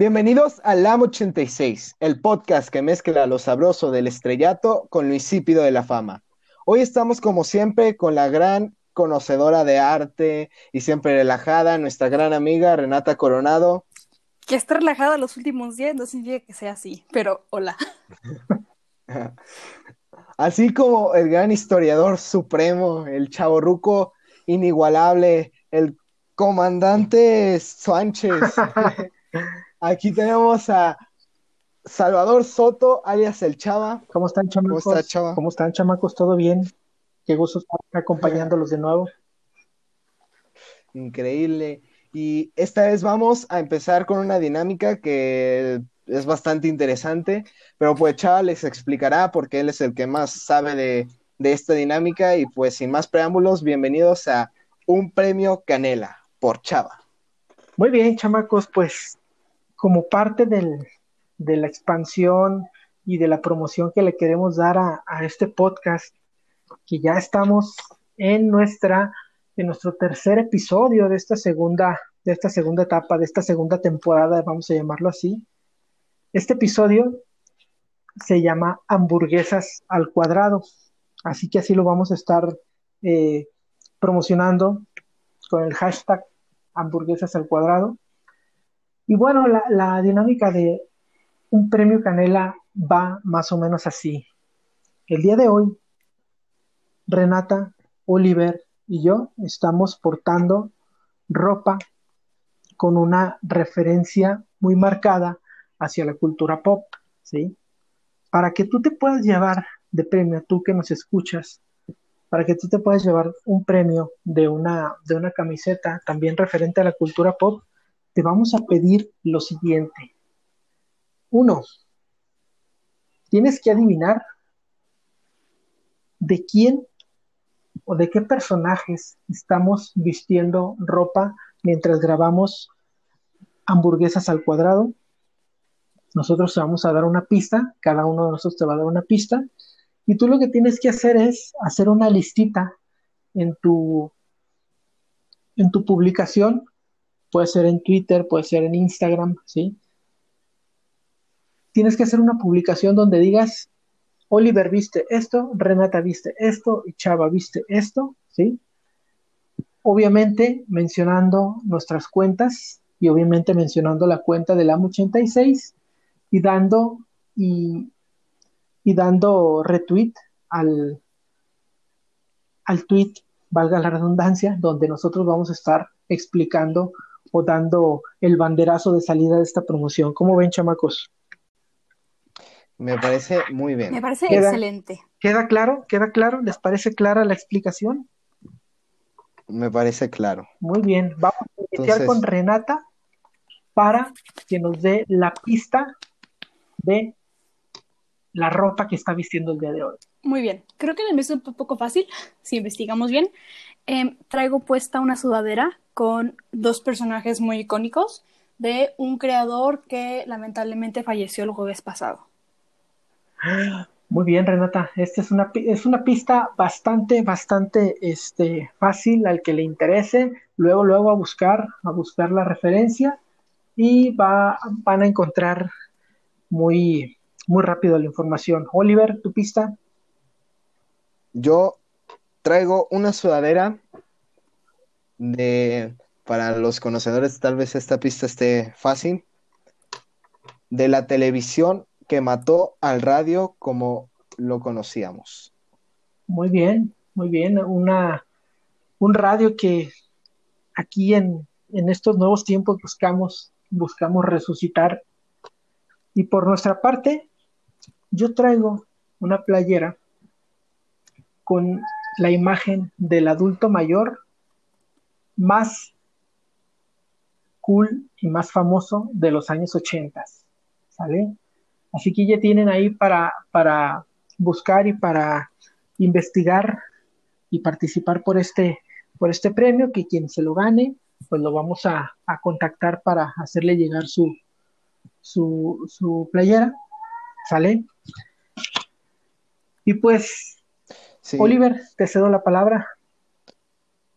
Bienvenidos al LAM 86, el podcast que mezcla lo sabroso del estrellato con lo insípido de la fama. Hoy estamos como siempre con la gran conocedora de arte y siempre relajada, nuestra gran amiga Renata Coronado. Que esté relajada los últimos días no significa que sea así, pero hola. Así como el gran historiador supremo, el chavorruco inigualable, el comandante Sánchez. Aquí tenemos a Salvador Soto, alias el Chava. ¿Cómo están, chamacos? ¿Cómo está, Chava? ¿Cómo están, chamacos? ¿Todo bien? Qué gusto estar acompañándolos de nuevo. Increíble. Y esta vez vamos a empezar con una dinámica que es bastante interesante, pero pues Chava les explicará porque él es el que más sabe de, de esta dinámica y pues sin más preámbulos, bienvenidos a Un Premio Canela por Chava. Muy bien, chamacos, pues como parte de la expansión y de la promoción que le queremos dar a, este podcast, que ya estamos en nuestro tercer episodio de esta segunda de esta segunda etapa de esta segunda temporada vamos a llamarlo así. Este episodio se llama hamburguesas al cuadrado. Así que así lo vamos a estar eh, promocionando con el hashtag hamburguesas al cuadrado y bueno la, dinámica de un premio canela va más o menos así el día de hoy Renata, Oliver y yo estamos portando ropa con una referencia muy marcada hacia la cultura pop, ¿sí? Para que tú te puedas llevar de premio, tú que nos escuchas, para que tú te puedas llevar un premio de una, de una camiseta también referente a la cultura pop, te vamos a pedir lo siguiente. Uno, tienes que adivinar de quién o de qué personajes estamos vistiendo ropa mientras grabamos hamburguesas al cuadrado. Nosotros te vamos a dar una pista, cada uno de nosotros te va a dar una pista, y tú lo que tienes que hacer es hacer una listita en tu, en tu publicación, puede ser en Twitter, puede ser en Instagram, ¿sí? Tienes que hacer una publicación donde digas Oliver viste esto, Renata viste esto y Chava viste esto, ¿sí? Obviamente mencionando nuestras cuentas y obviamente mencionando la cuenta del AM86 y dando y, y dando retweet al, al tweet, valga la redundancia, donde nosotros vamos a estar explicando o dando el banderazo de salida de esta promoción. ¿Cómo ven, chamacos? Me parece muy bien. Me parece Queda- excelente. ¿Queda claro? ¿Queda claro? ¿Les parece clara la explicación? Me parece claro. Muy bien, vamos a iniciar Entonces- con Renata para que nos dé la pista de la ropa que está vistiendo el día de hoy. Muy bien. Creo que me es un poco fácil, si investigamos bien. Em, traigo puesta una sudadera con dos personajes muy icónicos de un creador que lamentablemente falleció el jueves pasado. Muy bien, Renata. Esta es una, es una pista bastante, bastante este, fácil al que le interese. Luego, luego a buscar, a buscar la referencia y va, van a encontrar muy, muy rápido la información. Oliver, tu pista. Yo traigo una sudadera de, para los conocedores, tal vez esta pista esté fácil, de la televisión que mató al radio como lo conocíamos. Muy bien, muy bien. Una, un radio que aquí en, en estos nuevos tiempos buscamos, buscamos resucitar. Y por nuestra parte, yo traigo una playera con la imagen del adulto mayor más cool y más famoso de los años 80. ¿Sale? Así que ya tienen ahí para, para buscar y para investigar y participar por este, por este premio, que quien se lo gane, pues lo vamos a, a contactar para hacerle llegar su, su, su playera, ¿sale? Y pues, Sí. Oliver, te cedo la palabra.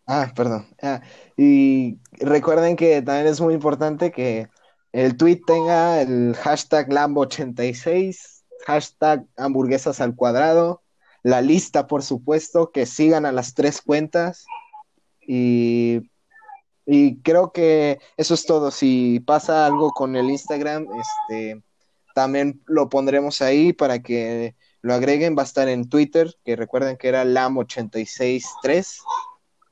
Ah, perdón. Ah, y recuerden que también es muy importante que el tweet tenga el hashtag Lambo86, hashtag hamburguesas al cuadrado, la lista, por supuesto, que sigan a las tres cuentas y, y creo que eso es todo. Si pasa algo con el Instagram, este, también lo pondremos ahí para que lo agreguen. Va a estar en Twitter, que recuerden que era LAM863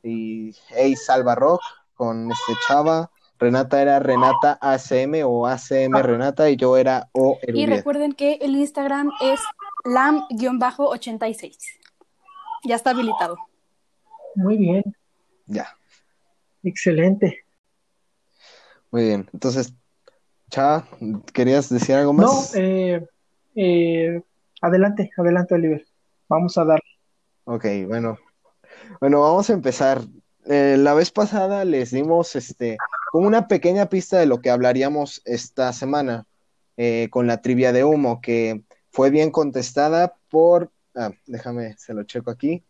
y Hey Salva Rock con este chava. Renata era Renata ACM o ACM. Renata y yo era O Y recuerden que el Instagram es lam-86. Ya está habilitado. Muy bien. Ya. Excelente. Muy bien. Entonces, Chava, ¿querías decir algo más? No, eh, eh, adelante, adelante, Oliver. Vamos a dar. Ok, bueno. Bueno, vamos a empezar. Eh, la vez pasada les dimos este como una pequeña pista de lo que hablaríamos esta semana con la trivia de humo, que fue bien contestada por, ah, déjame, se lo checo aquí,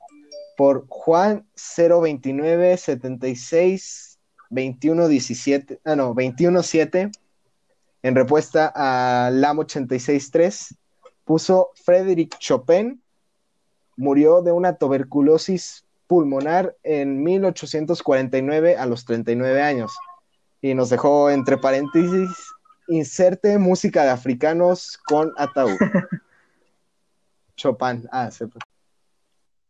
por Juan 029 76 21 17, ah no, 21 7 en respuesta a LAM 86.3, puso Frédéric Chopin, murió de una tuberculosis pulmonar en 1849 a los 39 años. Y nos dejó entre paréntesis, inserte música de africanos con ataúd. Chopin. Ah,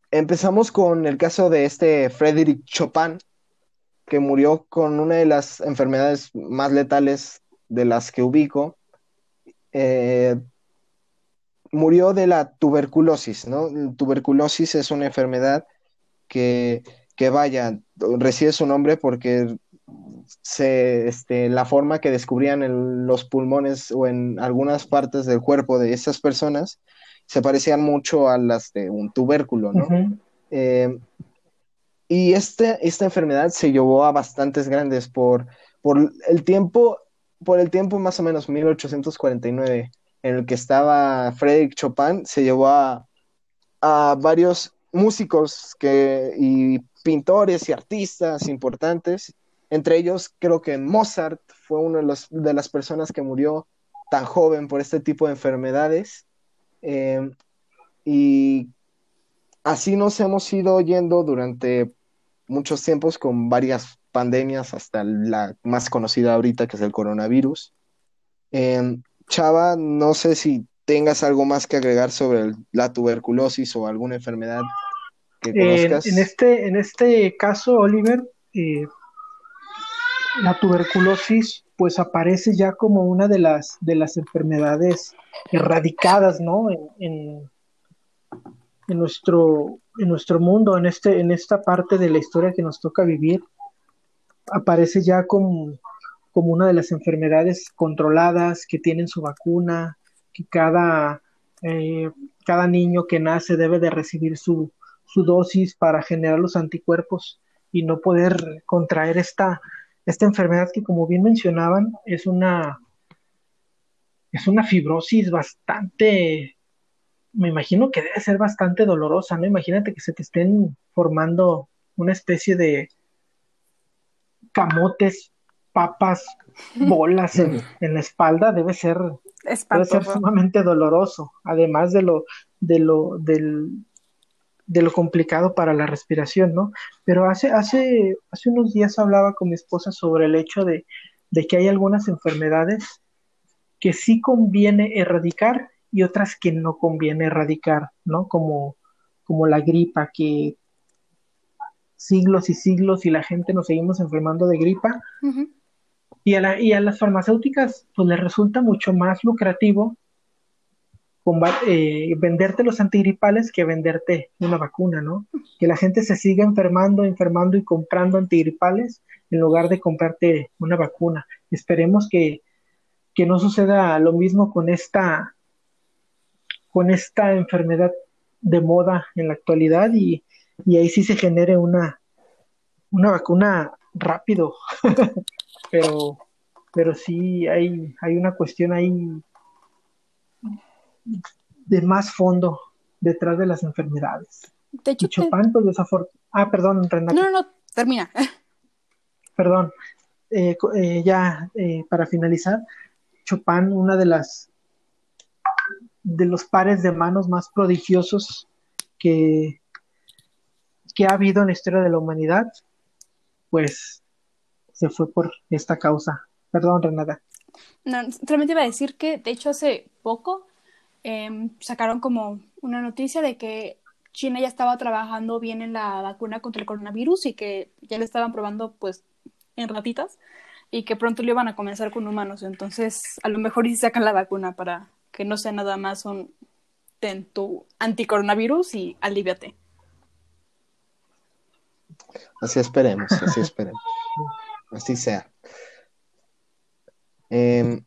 Empezamos con el caso de este Frédéric Chopin, que murió con una de las enfermedades más letales de las que ubico, eh, murió de la tuberculosis, ¿no? Tuberculosis es una enfermedad que, que vaya, recibe su nombre porque se, este, la forma que descubrían en los pulmones o en algunas partes del cuerpo de esas personas se parecían mucho a las de un tubérculo, ¿no? Eh, y este, esta enfermedad se llevó a bastantes grandes por, por el tiempo por el tiempo más o menos 1849 en el que estaba Frédéric Chopin, se llevó a, varios músicos que, y pintores y artistas importantes. Entre ellos, creo que Mozart fue una de, de las personas que murió tan joven por este tipo de enfermedades. Em, y así nos hemos ido yendo durante muchos tiempos con varias pandemias hasta la más conocida ahorita, que es el coronavirus. Em, Chava, no sé si tengas algo más que agregar sobre la tuberculosis o alguna enfermedad que conozcas. en, este, en este caso, Oliver, eh, la tuberculosis pues aparece ya como una de las, de las enfermedades erradicadas, ¿no? En, en, nuestro, en nuestro mundo, en, este, en esta parte de la historia que nos toca vivir aparece ya como, como una de las enfermedades controladas que tienen su vacuna, que cada, eh, cada niño que nace debe de recibir su, su dosis para generar los anticuerpos y no poder contraer esta, esta enfermedad que como bien mencionaban es una es una fibrosis bastante me imagino que debe ser bastante dolorosa, ¿no? Imagínate que se te estén formando una especie de camotes, papas, bolas en, la espalda debe ser, debe ser sumamente doloroso, además de lo, de lo, del, de lo complicado para la respiración, ¿no? Pero hace, hace, hace unos días hablaba con mi esposa sobre el hecho de, de que hay algunas enfermedades que sí conviene erradicar y otras que no conviene erradicar, ¿no? Como, como la gripa, que siglos y siglos y la gente nos seguimos enfermando de gripa. Y, a y a las farmacéuticas pues les resulta mucho más lucrativo eh, venderte los antigripales que venderte una vacuna, ¿no? Que la gente se siga enfermando, enfermando y comprando antigripales en lugar de comprarte una vacuna. Esperemos que, que no suceda lo mismo con esta con esta enfermedad de moda en la actualidad y, y ahí sí se genere una, una vacuna rápido, pero, pero sí hay, hay una cuestión ahí de más fondo detrás de las enfermedades. De hecho, pues, Ah, perdón, Renata. No, no, no, termina. Perdón. eh, eh, ya para finalizar, Chopin, una de las de los pares de manos más prodigiosos que, que ha habido en la historia de la humanidad, pues se fue por esta causa. Perdón, Renata. No, realmente iba a decir que, de hecho, hace poco em, sacaron como una noticia de que China ya estaba trabajando bien en la vacuna contra el coronavirus y que ya le estaban probando, pues, en ratitas y que pronto lo iban a comenzar con humanos. Entonces, a lo mejor y sacan la vacuna para que no sea nada más un ten tu anticoronavirus y aliviate. Así esperemos, así esperemos. Así sea. Em,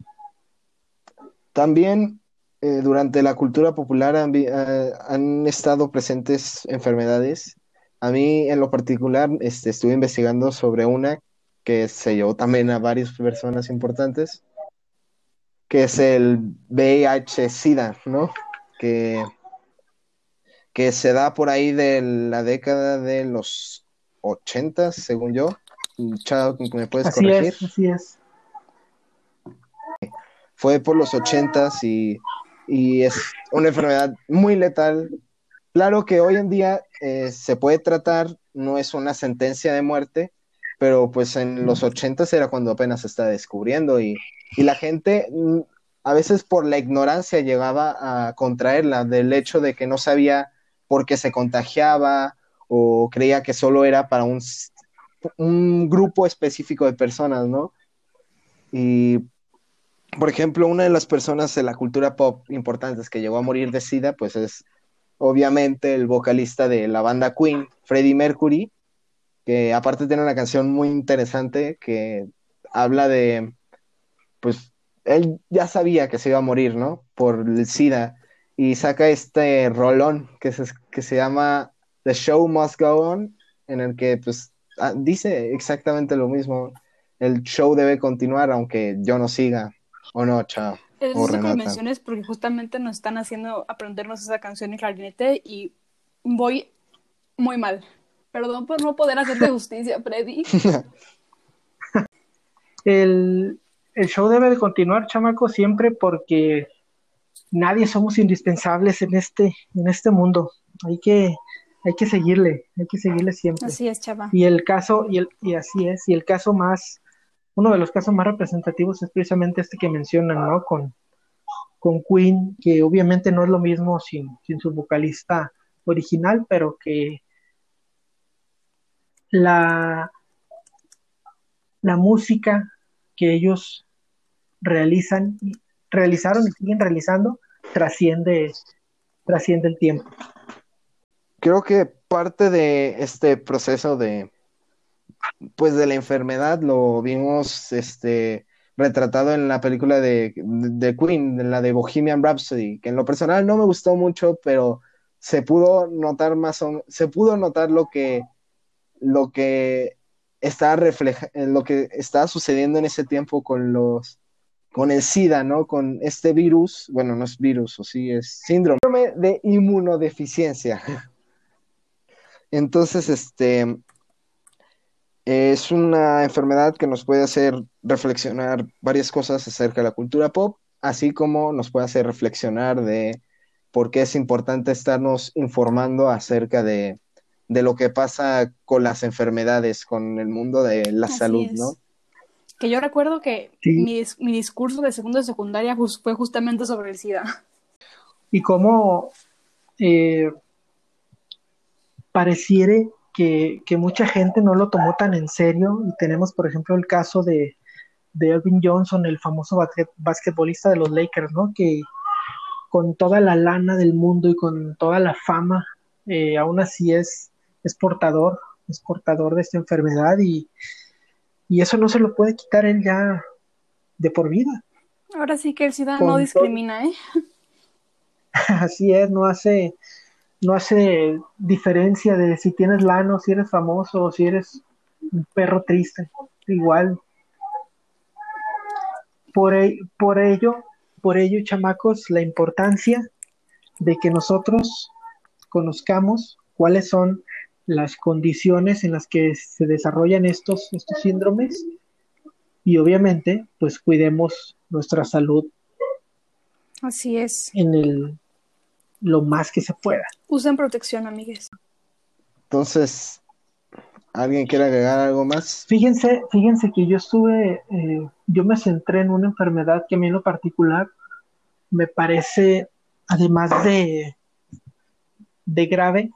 también eh, durante la cultura popular eh, han, estado presentes enfermedades. A mí en lo particular este, estuve investigando sobre una que se llevó también a varias personas importantes, que es el VIH-Sida, ¿no? Que, que se da por ahí de la década de los 80, según yo. Chao, ¿me puedes así corregir? Es, así es. Fue por los 80 y, y es una enfermedad muy letal. Claro que hoy en día eh, se puede tratar, no es una sentencia de muerte, pero pues en los 80 era cuando apenas se está descubriendo y, y la gente mm, a veces por la ignorancia llegaba a contraerla del hecho de que no sabía por qué se contagiaba o creía que solo era para un, un grupo específico de personas, ¿no? Y, por ejemplo, una de las personas de la cultura pop importantes que llegó a morir de SIDA, pues es obviamente el vocalista de la banda Queen, Freddie Mercury, que aparte tiene una canción muy interesante que habla de, pues, él ya sabía que se iba a morir, ¿no? Por el SIDA, y saca este rolón que se, que se llama The Show Must Go On, en el que, pues, dice exactamente lo mismo. El show debe continuar aunque yo no siga, o no, chao. Es o que menciones porque justamente nos están haciendo aprendernos esa canción en clarinete y voy muy mal. Perdón por no poder hacerte justicia, Freddy. el, el show debe de continuar, chamaco, siempre porque nadie somos indispensables en este, en este mundo. Hay que, hay que seguirle, hay que seguirle siempre. Así es, chava. Y el caso, y, el, y así es, y el caso más, uno de los casos más representativos es precisamente este que mencionan, ¿no? Con, con Queen, que obviamente no es lo mismo sin, sin su vocalista original, pero que la, la música que ellos realizan, realizaron y siguen realizando trasciende, trasciende el tiempo. Creo que parte de este proceso de pues de la enfermedad lo vimos este retratado en la película de, de Queen, en la de Bohemian Rhapsody, que en lo personal no me gustó mucho, pero se pudo notar más o, se pudo notar lo que lo que está refleja, lo que está sucediendo en ese tiempo con los con el SIDA, ¿no? Con este virus, bueno, no es virus, o sí, es síndrome de inmunodeficiencia. Entonces, este es una enfermedad que nos puede hacer reflexionar varias cosas acerca de la cultura pop, así como nos puede hacer reflexionar de por qué es importante estarnos informando acerca de, de lo que pasa con las enfermedades, con el mundo de la salud, ¿no? Que yo recuerdo que mi, mi, discurso de segundo de secundaria fue justamente sobre el SIDA. Y cómo eh, pareciere que, que, mucha gente no lo tomó tan en serio. Y tenemos, por ejemplo, el caso de, de Elvin Johnson, el famoso basquetbolista de los Lakers, ¿no? Que con toda la lana del mundo y con toda la fama, eh, aún así es, es portador, es portador de esta enfermedad y, y eso no se lo puede quitar él ya de por vida. Ahora sí que el SIDA no discrimina, ¿eh? Así es, no hace, no hace diferencia de si tienes lano, si eres famoso o si eres un perro triste. Igual. Por, e, por ello, por ello, chamacos, la importancia de que nosotros conozcamos cuáles son las condiciones en las que se desarrollan estos, estos síndromes y obviamente pues cuidemos nuestra salud Así es. en el lo más que se pueda. Usen protección, amigues. Entonces, ¿alguien quiere agregar algo más? Fíjense, fíjense que yo estuve, eh, yo me centré en una enfermedad que a mí en lo particular me parece, además de, de grave,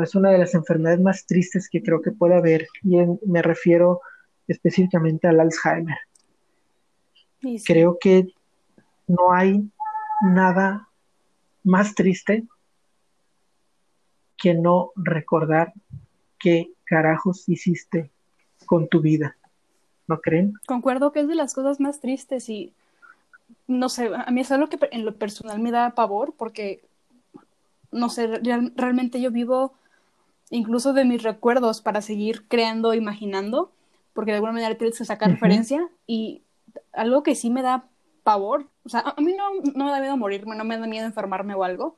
hace una de las enfermedades más tristes que creo que puede haber, y en- me refiero específicamente al Alzheimer. Sí, Creo que no hay nada más triste que no recordar qué carajos hiciste con tu vida. ¿No creen? Concuerdo que es de las cosas más tristes y no sé, a mí es algo que en lo personal me da pavor porque, no sé, real- realmente yo vivo incluso de mis recuerdos para seguir creando, imaginando, porque de alguna manera tienes que sacar referencia y algo que sí me da pavor, o sea, a mí no, no me da miedo morirme, no me da miedo enfermarme o algo,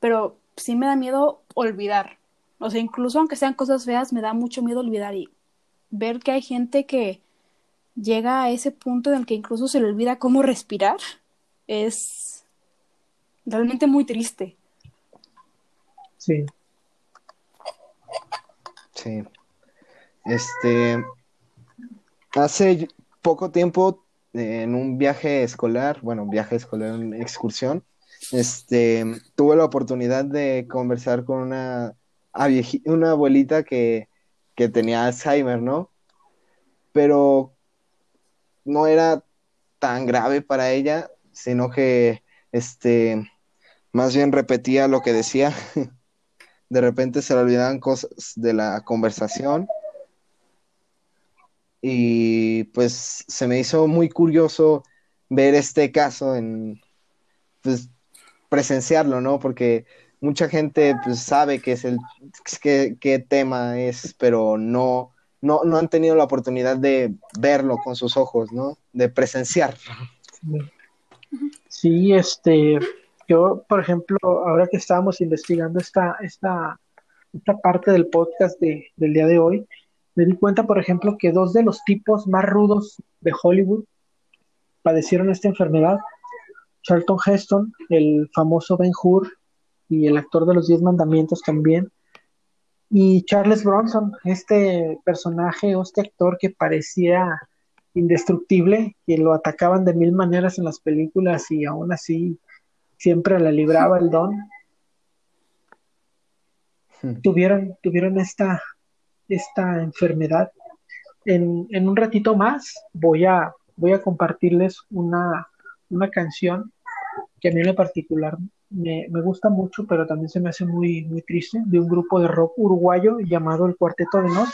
pero sí me da miedo olvidar. O sea, incluso aunque sean cosas feas, me da mucho miedo olvidar y ver que hay gente que llega a ese punto en el que incluso se le olvida cómo respirar es realmente muy triste. Sí. Sí. Este, hace poco tiempo, en un viaje escolar, bueno, viaje escolar, una excursión, este, tuve la oportunidad de conversar con una, a vieji- una abuelita que, que tenía Alzheimer, ¿no? Pero no era tan grave para ella, sino que, este, más bien repetía lo que decía. De repente se le olvidaban cosas de la conversación y pues se me hizo muy curioso ver este caso en, pues, presenciarlo, ¿no? Porque mucha gente pues sabe qué es el, qué, qué tema es, pero no, no, no han tenido la oportunidad de verlo con sus ojos, ¿no? De presenciar. Sí, este, yo, por ejemplo, ahora que estábamos investigando esta, esta, esta parte del podcast de- del día de hoy, me di cuenta, por ejemplo, que dos de los tipos más rudos de Hollywood padecieron esta enfermedad. Charlton Heston, el famoso Ben Hur y el actor de los Diez Mandamientos también. Y Charles Bronson, este personaje o este actor que parecía indestructible, que lo atacaban de mil maneras en las películas y aún así siempre la libraba el don. Tuvieron, tuvieron esta, esta enfermedad. En, en un ratito más voy a, voy a compartirles una, una canción que a mí en particular me, me gusta mucho, pero también se me hace muy, muy triste, de un grupo de rock uruguayo llamado el Cuarteto de Nos,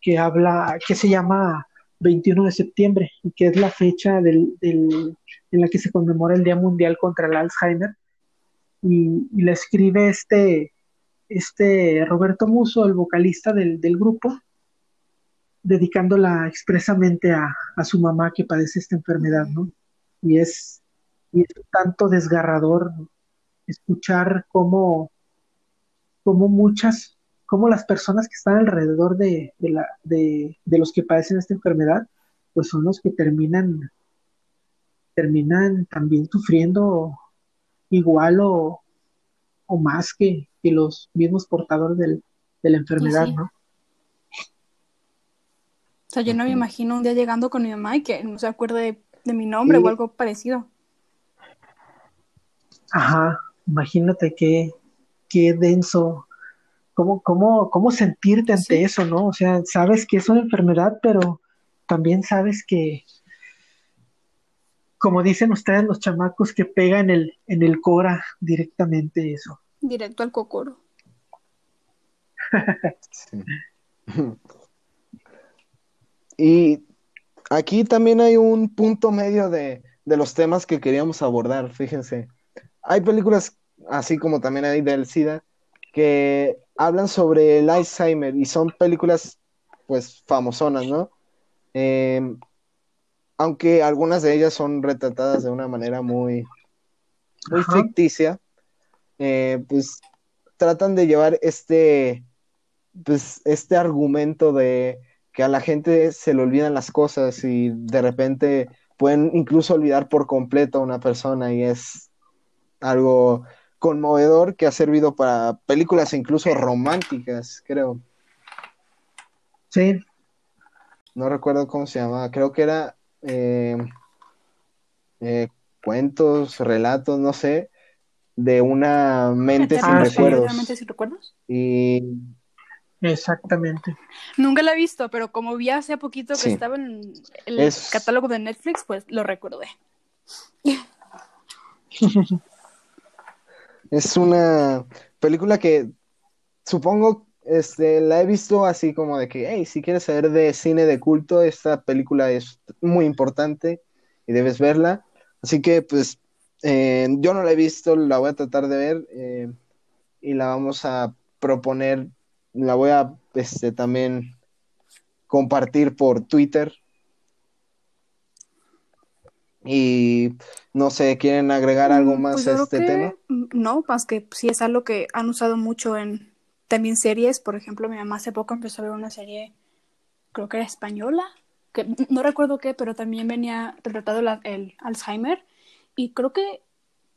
que habla, que se llama 21 de septiembre, y que es la fecha del, del- en la que se conmemora el Día Mundial contra el Alzheimer. Y, y la escribe este, este Roberto Muso, el vocalista del, del grupo, dedicándola expresamente a, a su mamá que padece esta enfermedad, ¿no? Y es, y es tanto desgarrador escuchar cómo, cómo muchas, cómo las personas que están alrededor de, de, la, de, de los que padecen esta enfermedad, pues son los que terminan, terminan también sufriendo igual o, o más que, que los mismos portadores del- de la enfermedad, sí. ¿no? O sea, yo no me imagino un día llegando con mi mamá y que no se acuerde de mi nombre Sí. o algo parecido. Ajá, imagínate qué, qué denso, cómo, cómo, cómo sentirte ante Sí. eso, ¿no? O sea, sabes que es una enfermedad, pero también sabes que, como dicen ustedes los chamacos, que pega en el, en el cora directamente eso. Directo al cocoro. Sí. Y aquí también hay un punto medio de, de los temas que queríamos abordar, fíjense. Hay películas, así como también hay del SIDA, que hablan sobre el Alzheimer y son películas, pues, famosonas, ¿no? Eh, aunque algunas de ellas son retratadas de una manera muy, muy Ajá. ficticia, eh, pues tratan de llevar este, pues, este argumento de que a la gente se le olvidan las cosas y de repente pueden incluso olvidar por completo a una persona y es algo conmovedor que ha servido para películas incluso románticas, creo. Sí. No recuerdo cómo se llamaba, creo que era eh, eh, cuentos, relatos, no sé, de una mente sin Ah, sí. recuerdos. ¿Mente sin recuerdos? Y Exactamente. Nunca la he visto, pero como vi hace poquito que Sí. estaba en el Es- catálogo de Netflix, pues lo recordé. es una película que supongo este, la he visto así como de que, hey, si quieres saber de cine de culto, esta película es muy importante y debes verla. Así que, pues, eh, yo no la he visto, la voy a tratar de ver eh, y la vamos a proponer, la voy a este, también compartir por Twitter. Y no sé, ¿quieren agregar algo Mm, más pues a este que, tema? mm, No, más que sí es algo que han usado mucho en también series. Por ejemplo, mi mamá hace poco empezó a ver una serie, creo que era española, que no recuerdo qué, pero también venía retratado la- el Alzheimer. Y creo que,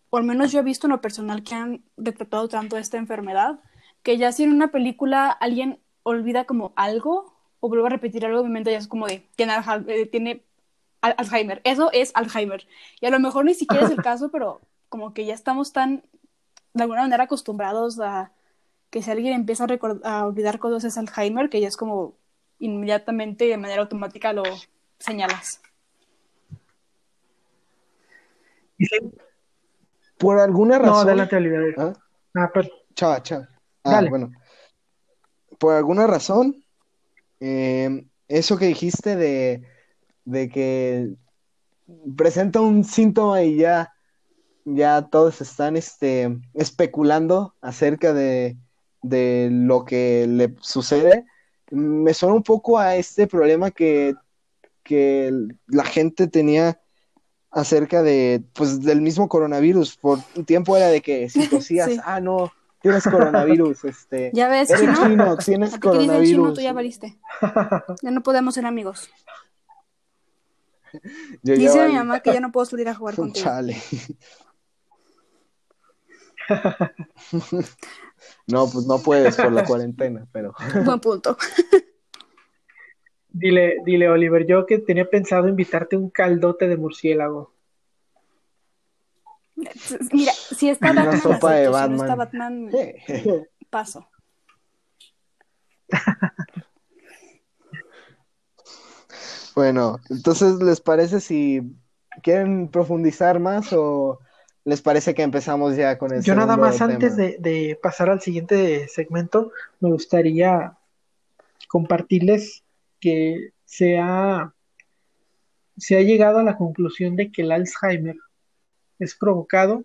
o al menos yo he visto en lo personal que han retratado tanto esta enfermedad, que ya si en una película alguien olvida como algo o vuelve a repetir algo, mi mente ya es como de, tiene, Alzheimer- eh, tiene Al- Alzheimer. Eso es Alzheimer. Y a lo mejor ni siquiera es el caso, pero como que ya estamos tan, de alguna manera, acostumbrados a que si alguien empieza a, a olvidar cosas es Alzheimer, que ya es como inmediatamente, de manera automática, lo señalas. Y sí, Por alguna No, razón. adelante, Oliver. ¿Ah? Ah, pero Chava, chava. Ah, Dale. bueno. Por alguna razón, eh, eso que dijiste de, de que presenta un síntoma y ya, ya todos están este, especulando acerca de, de lo que le sucede, me suena un poco a este problema que, que la gente tenía acerca de, pues, del mismo coronavirus. Por un tiempo era de que si tosías, Sí. ah, no, tienes coronavirus, este, Ya ves, eres chino. chino, A tienes ti que dicen chino, coronavirus. tú ya valiste. Ya no podemos ser amigos. Yo ya Dice mi mamá que ya no puedo salir a jugar contigo. Chale. No, pues no puedes por la cuarentena, pero Buen punto. Dile, dile, Oliver, yo que tenía pensado invitarte un caldote de murciélago. Mira, si está Una Batman, sopa de acepto. Si no está Batman. Batman, paso. bueno, entonces ¿les parece si quieren profundizar más o les parece que empezamos ya con el Yo nada más antes de pasar al siguiente segmento, me gustaría compartirles que se ha, se ha llegado a la conclusión de que el Alzheimer es provocado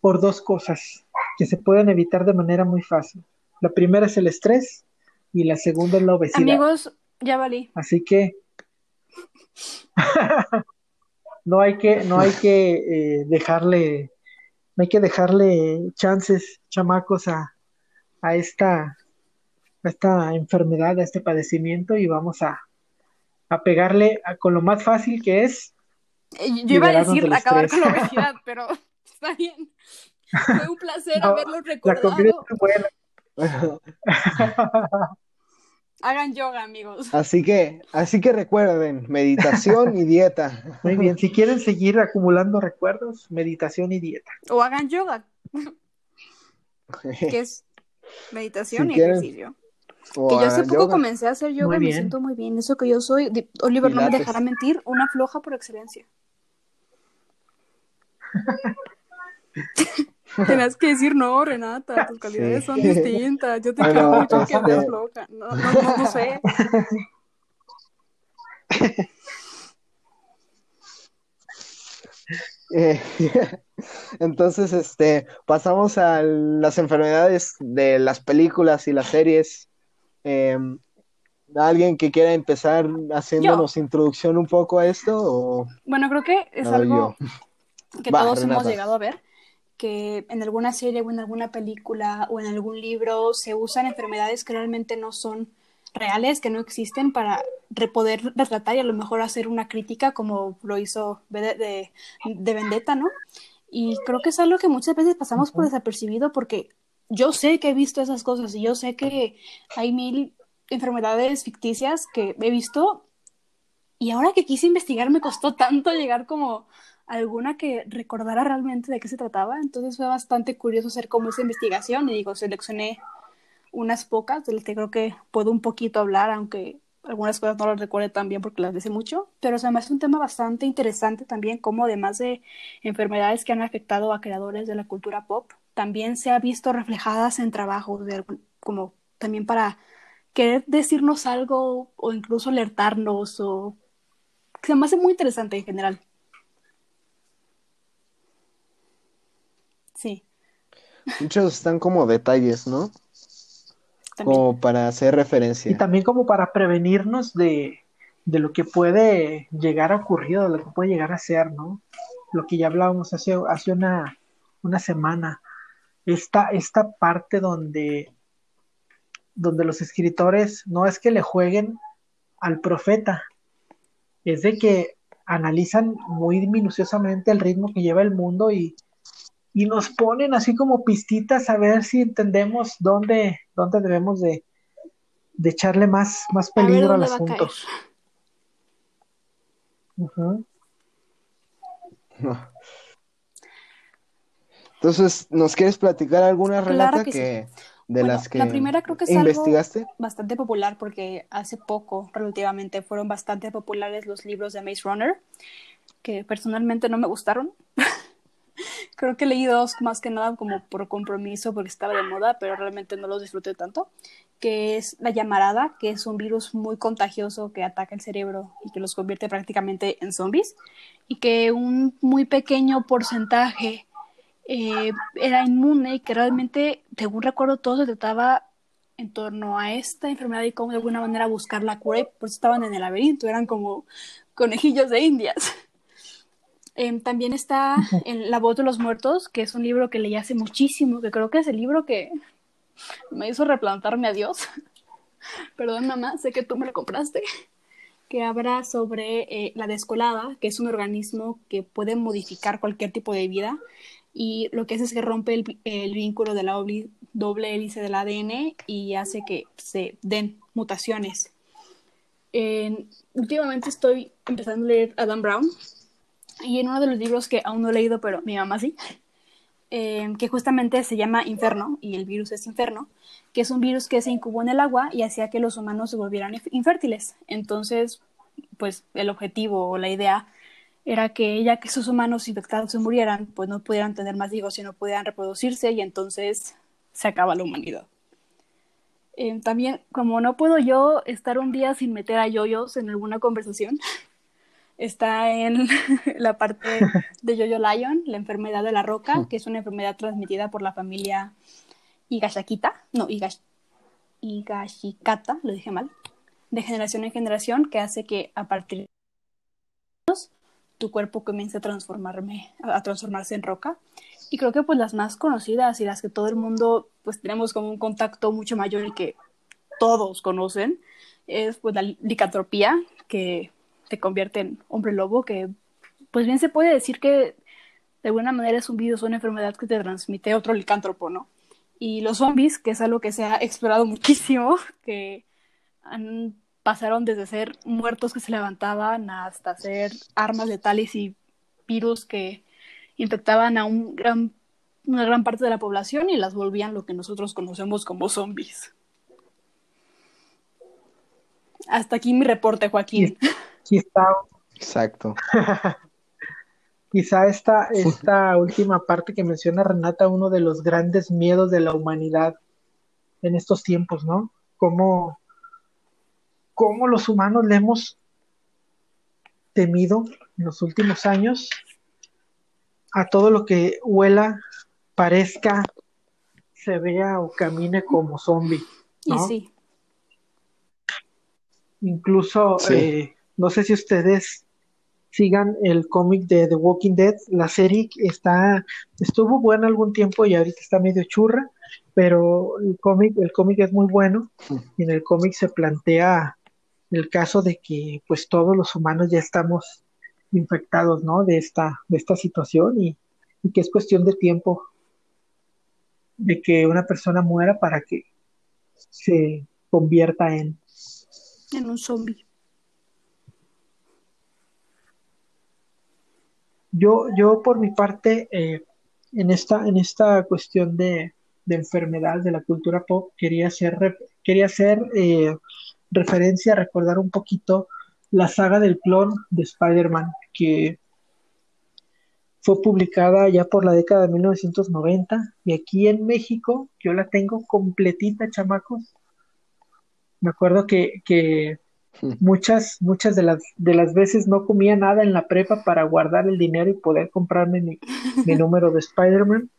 por dos cosas que se pueden evitar de manera muy fácil. La primera es el estrés y la segunda es la obesidad. Amigos, ya valí. Así que no hay que, no hay que eh, dejarle, no hay que dejarle chances, chamacos, a, a esta, a esta enfermedad, a este padecimiento, y vamos a, a pegarle a- con lo más fácil que es. Eh, Yo iba a decir acabar con la obesidad, pero está bien. Fue un placer No, haberlo La recordado. Bueno, Hagan yoga, amigos. así que, así que recuerden, meditación y dieta. Muy bien, si quieren seguir acumulando recuerdos, meditación y dieta. O hagan yoga, que es meditación Si y quieren, ejercicio. Que yo hace poco yoga. comencé a hacer yoga y me siento muy bien. Eso que yo soy, Oliver no me dejará mentir, una floja por excelencia. Tenías que decir, no, Renata, tus calidades Sí. son distintas. Yo te Bueno, quiero mucho que este- seas floja. No, no, no, no sé. Eh, Entonces, este, pasamos a las enfermedades de las películas y las series. Eh, ¿alguien que quiera empezar haciéndonos introducción un poco a esto? O... Bueno, creo que es No, algo que Va, todos hemos llegado a ver, que en alguna serie o en alguna película o en algún libro se usan enfermedades que realmente no son reales que no existen para poder retratar y a lo mejor hacer una crítica como lo hizo de, de, Vendetta, ¿no? Y creo que es algo que muchas veces pasamos por desapercibido porque yo sé que he visto esas cosas y yo sé que hay mil enfermedades ficticias que he visto y ahora que quise investigar me costó tanto llegar como alguna que recordara realmente de qué se trataba, entonces fue bastante curioso hacer como esa investigación y digo, seleccioné unas pocas de las que creo que puedo un poquito hablar, aunque algunas cosas no las recuerde tan bien porque las dice mucho, pero se me hace un tema bastante interesante también como además de enfermedades que han afectado a creadores de la cultura pop, también se ha visto reflejadas en trabajos de, como también para querer decirnos algo o incluso alertarnos o se me hace muy interesante en general. Sí. Muchos están como detalles, ¿no? Como para hacer referencia. Y también como para prevenirnos de, de lo que puede llegar a ocurrir, de lo que puede llegar a ser, ¿no? Lo que ya hablábamos hace, hace una, una semana. Esta, esta parte donde, donde los escritores no es que le jueguen al profeta, es de que analizan muy minuciosamente el ritmo que lleva el mundo y, y nos ponen así como pistitas a ver si entendemos dónde, dónde debemos de, de echarle más, más peligro al asunto. Entonces, ¿nos quieres platicar alguna relata que, de las que la primera creo que es investigaste? bastante popular porque hace poco, relativamente, fueron bastante populares los libros de Maze Runner, que personalmente no me gustaron. Creo que leí dos más que nada como por compromiso porque estaba de moda, pero realmente no los disfruté tanto, que es la llamarada, que es un virus muy contagioso que ataca el cerebro y que los convierte prácticamente en zombies, y que un muy pequeño porcentaje eh, era inmune y que realmente, según recuerdo, todo se trataba en torno a esta enfermedad y cómo de alguna manera buscar la cura, por eso estaban en el laberinto, eran como conejillos de indias. Em, también está en La voz de los muertos, que es un libro que leí hace muchísimo, que creo que es el libro que me hizo replantarme a Dios. Perdón, mamá, sé que tú me lo compraste. Que habla sobre eh, la descolada, que es un organismo que puede modificar cualquier tipo de vida. Y lo que hace es que rompe el, vínculo de la doble hélice del ADN y hace que se den mutaciones. últimamente estoy empezando a leer Adam Brown, y en uno de los libros que aún no he leído, pero mi mamá sí, eh, que justamente se llama Inferno, y el virus es Inferno, que es un virus que se incubó en el agua y hacía que los humanos se volvieran infértiles. Entonces, pues el objetivo o la idea era que ya que esos humanos infectados se murieran, pues no pudieran tener más hijos y no pudieran reproducirse y entonces se acaba la humanidad. Eh, también, como no puedo yo estar un día sin meter a yoyos en alguna conversación, está en la parte de Yoyo Lion, la enfermedad de la roca, que es una enfermedad transmitida por la familia Higashikata, no, Higash, Higashikata, lo dije mal, de generación en generación, que hace que a partir de tu cuerpo comience a transformarme, a transformarse en roca. Y creo que pues las más conocidas y las que todo el mundo pues tenemos como un contacto mucho mayor y que todos conocen es pues la licantropía, que te convierte en hombre lobo, que pues bien se puede decir que de alguna manera es un virus o una enfermedad que te transmite otro licántropo, ¿no? Y los zombies, que es algo que se ha explorado muchísimo, que han, pasaron desde ser muertos que se levantaban hasta ser armas letales y virus que infectaban a un gran, una gran parte de la población y las volvían lo que nosotros conocemos como zombies. Hasta aquí mi reporte, Joaquín. Quizá, Exacto. quizá esta, esta última parte que menciona Renata, uno de los grandes miedos de la humanidad en estos tiempos, ¿no? Cómo, cómo los humanos le hemos temido en los últimos años a todo lo que huela, parezca, se vea o camine como zombie. ¿no? Y sí. Incluso eh, no sé si ustedes sigan el cómic de The Walking Dead, la serie está, estuvo buena algún tiempo y ahorita está medio churra, pero el cómic, el cómic es muy bueno y en el cómic se plantea el caso de que pues todos los humanos ya estamos infectados, ¿no? De esta, de esta situación y, y que es cuestión de tiempo de que una persona muera para que se convierta en en un zombie. Yo, yo por mi parte, eh, en, esta, en esta cuestión de, de enfermedad de la cultura pop, quería hacer, quería hacer eh, referencia, recordar un poquito la saga del clon de Spider-Man, que fue publicada ya por la década de 1990 y aquí en México yo la tengo completita, chamacos. Me acuerdo que, que muchas, muchas de las, de las veces no comía nada en la prepa para guardar el dinero y poder comprarme mi, mi número de Spider-Man.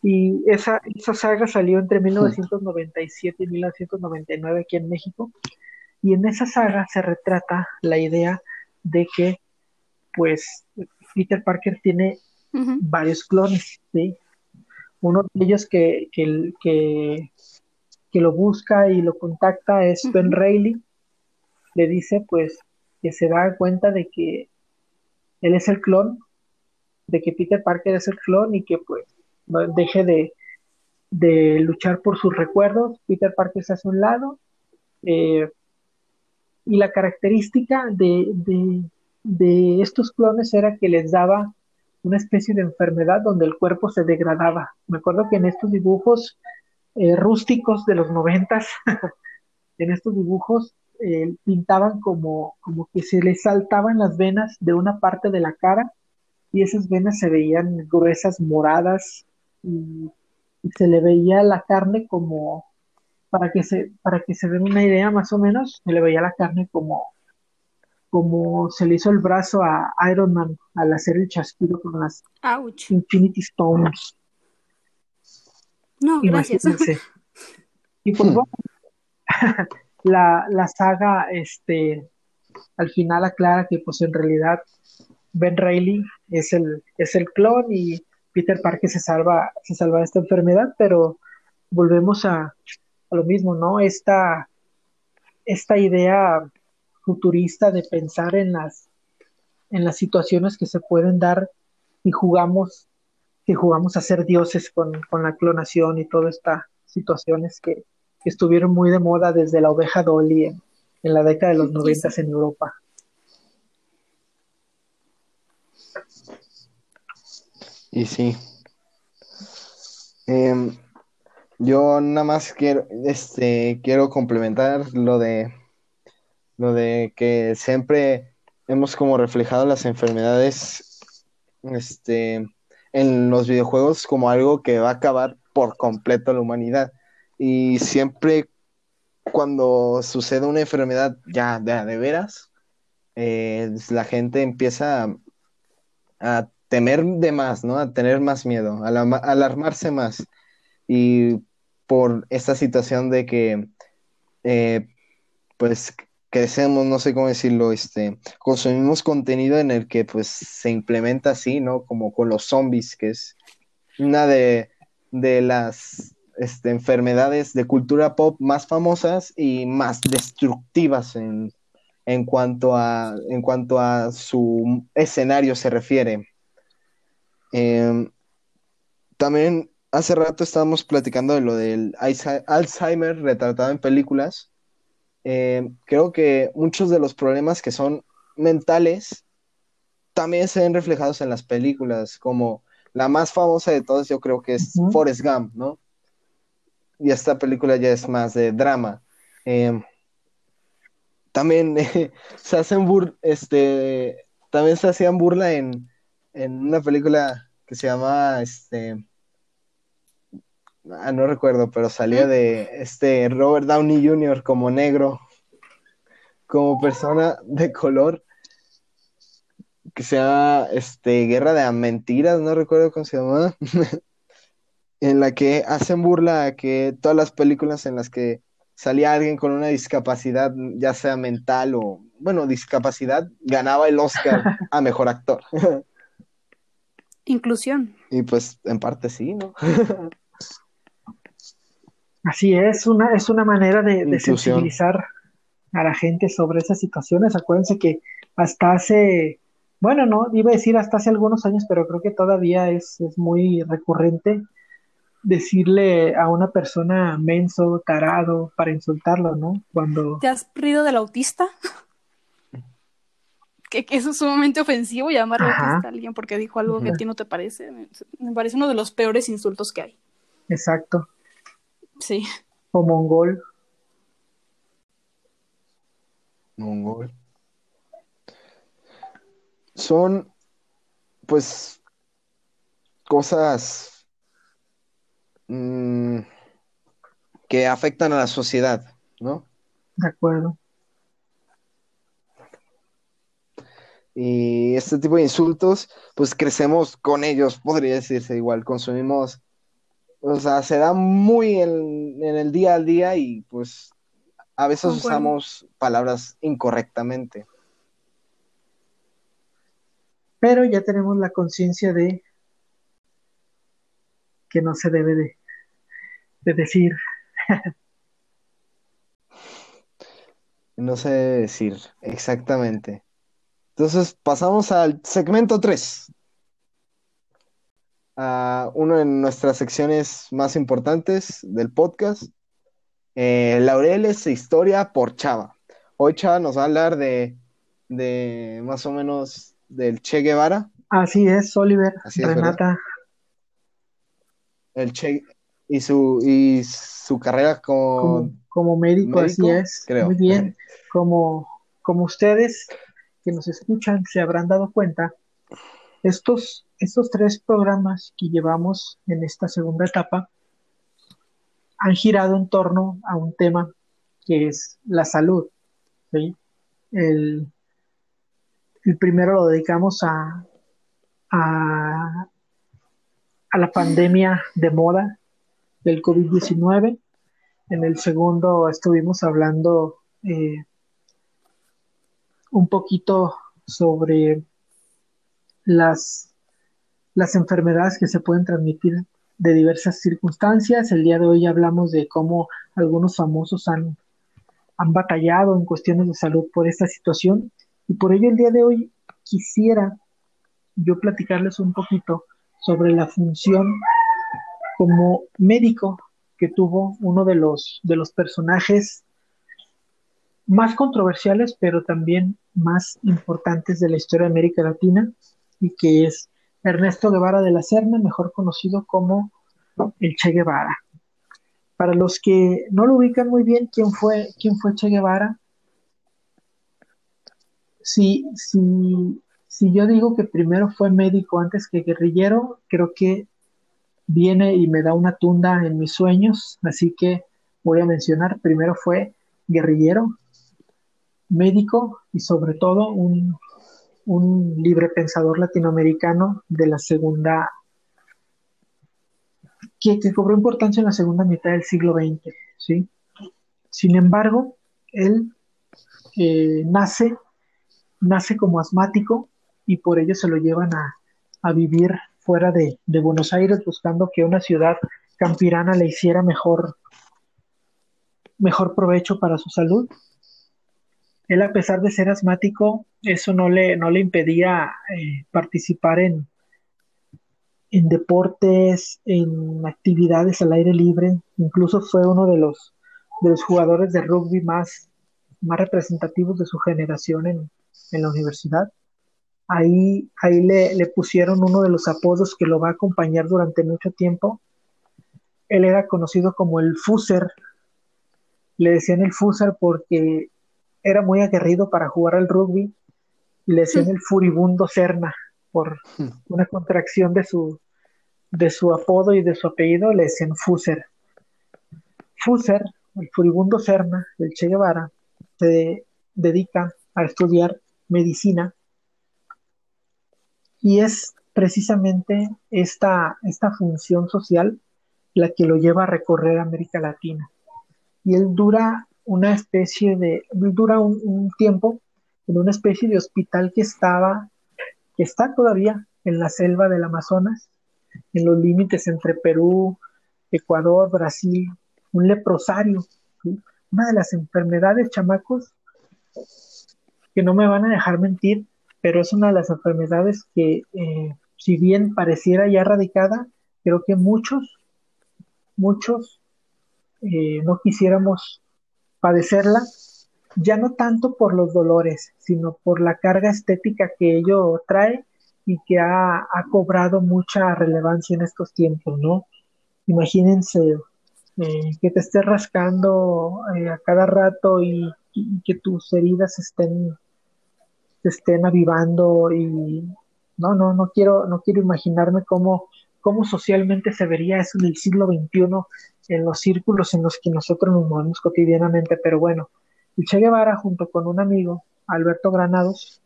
Y esa, esa saga salió entre 1997 y 1999 aquí en México. Y en esa saga se retrata la idea de que, pues, Peter Parker tiene varios clones, ¿sí? Uno de ellos que, que, que, que, lo busca y lo contacta es Ben Reilly. Le dice, pues, que se da cuenta de que él es el clon, de que Peter Parker es el clon y que, pues, deje de, de luchar por sus recuerdos. Peter Parker se hace a un lado. Eh, y la característica de, de, estos clones era que les daba una especie de enfermedad donde el cuerpo se degradaba. Me acuerdo que en estos dibujos eh, rústicos de los noventas, en estos dibujos eh, pintaban como, como que se les saltaban las venas de una parte de la cara y esas venas se veían gruesas, moradas y se le veía la carne como, para que se, para que se den una idea más o menos, se le veía la carne como, como se le hizo el brazo a Iron Man al hacer el chasquido con las Infinity Stones. No, gracias. Y pues bueno, la, la saga, este, al final aclara que pues en realidad Ben Reilly es el, es el clon y Peter Parker se salva, se salva de esta enfermedad, pero volvemos a, a lo mismo, ¿no? Esta, esta idea futurista de pensar en las, en las situaciones que se pueden dar y jugamos, que jugamos a ser dioses con, la clonación y todas estas situaciones que, estuvieron muy de moda desde la oveja Dolly en, la década de los noventas en Europa. Y sí. Em, yo nada más quiero, este, quiero complementar lo de lo de que siempre hemos como reflejado las enfermedades este, en los videojuegos como algo que va a acabar por completo la humanidad. Y siempre cuando sucede una enfermedad ya de, de veras, eh, la gente empieza a, temer de más, ¿no? A tener más miedo, a alarmarse más. Y por esta situación de que, eh, pues, crecemos, no sé cómo decirlo, este, consumimos contenido en el que, pues, se implementa así, ¿no? Como con los zombies, que es una de, las este, enfermedades de cultura pop más famosas y más destructivas en, en, cuanto, a, en cuanto a su escenario se refiere. Em, también hace rato estábamos platicando de lo del Alzheimer retratado en películas. Eh, creo que muchos de los problemas que son mentales también se ven reflejados en las películas, como la más famosa de todas yo creo que es Forrest Gump, ¿no? Y esta película ya es más de drama. Eh, también se hacen bur este también se hacían burla en, en una película que se llama este Ah, no recuerdo, pero salía de este Robert Downey Jr. como negro, como persona de color, que se llama este, Guerra de Mentiras, no recuerdo cómo se llama, en la que hacen burla a que todas las películas en las que salía alguien con una discapacidad, ya sea mental o, bueno, discapacidad, ganaba el Oscar a Mejor Actor. Inclusión. Y pues en parte sí, ¿no? Así es, una, es una manera de, de sensibilizar a la gente sobre esas situaciones. Acuérdense que hasta hace, bueno, no, iba a decir hasta hace algunos años, pero creo que todavía es, es muy recurrente decirle a una persona menso, tarado, para insultarlo, ¿no? Cuando... ¿Te has rido del autista? que, que, eso es sumamente ofensivo llamarle autista a alguien porque dijo algo que a ti no te parece. Me parece uno de los peores insultos que hay. Exacto. Sí. O mongol. Mongol. Son, pues, cosas mmm, que afectan a la sociedad, ¿no? De acuerdo. Y este tipo de insultos, pues crecemos con ellos, podría decirse igual, consumimos o sea, se da muy en, el día a día y pues a veces usamos palabras incorrectamente. Pero ya tenemos la conciencia de que no se debe de, de decir. no se debe decir, exactamente. Entonces pasamos al segmento 3 a una de nuestras secciones más importantes del podcast, eh, Laureles e Historia por Chava. Hoy Chava nos va a hablar de, de más o menos del Che Guevara. Así es, Oliver, Renata. el Che y su, y su carrera como, como, médico, así es. Muy bien, como, como ustedes que nos escuchan se habrán dado cuenta, estos estos tres programas que llevamos en esta segunda etapa han girado en torno a un tema que es la salud. El, primero lo dedicamos a, a, la pandemia de moda del COVID-19. En el segundo estuvimos hablando eh, un poquito sobre las las enfermedades que se pueden transmitir de diversas circunstancias. El día de hoy hablamos de cómo algunos famosos han, han batallado en cuestiones de salud por esta situación y por ello el día de hoy quisiera yo platicarles un poquito sobre la función como médico que tuvo uno de los, de los personajes más controversiales, pero también más importantes de la historia de América Latina, y que es Ernesto Guevara de la Serna, mejor conocido como el Che Guevara. Para los que no lo ubican muy bien, ¿quién fue, quién fue Che Guevara? Si, si, si yo digo que primero fue médico antes que guerrillero, creo que viene y me da una tunda en mis sueños, así que voy a mencionar, primero fue guerrillero, médico y sobre todo un un libre pensador latinoamericano de la segunda, que, cobró importancia en la segunda mitad del siglo XX, ¿sí? Sin embargo, él eh, nace, nace como asmático y por ello se lo llevan a, vivir fuera de, de, Buenos Aires buscando que una ciudad campirana le hiciera mejor, mejor provecho para su salud él, a pesar de ser asmático, eso no le, no le impedía eh, participar en, en deportes, en actividades al aire libre. Incluso fue uno de los, de los jugadores de rugby más, más representativos de su generación en, en la universidad. Ahí, ahí le, le, pusieron uno de los apodos que lo va a acompañar durante mucho tiempo. Él era conocido como el Fuser. Le decían el Fuser porque era muy aguerrido para jugar al rugby y le decían el furibundo Serna por una contracción de su, de su apodo y de su apellido, le decían Fuser. Fuser, el furibundo Serna del Che Guevara, se dedica a estudiar medicina y es precisamente esta, esta función social la que lo lleva a recorrer América Latina. Y él dura una especie de, dura un, tiempo en una especie de hospital que estaba, que está todavía en la selva del Amazonas, en los límites entre Perú, Ecuador, Brasil un leprosario. Una de las enfermedades, chamacos, que no me van a dejar mentir, pero es una de las enfermedades que, eh, si bien pareciera ya erradicada, creo que muchos, muchos eh, no quisiéramos padecerla, ya no tanto por los dolores, sino por la carga estética que ello trae y que ha, cobrado mucha relevancia en estos tiempos, ¿no? Imagínense eh, que te estés rascando eh, a cada rato y, que tus heridas estén, estén avivando y no, no, no quiero, no quiero imaginarme cómo, cómo socialmente se vería eso en el siglo XXI en los círculos en los que nosotros nos movemos cotidianamente, pero bueno, el Che Guevara junto con un amigo, Alberto Granados,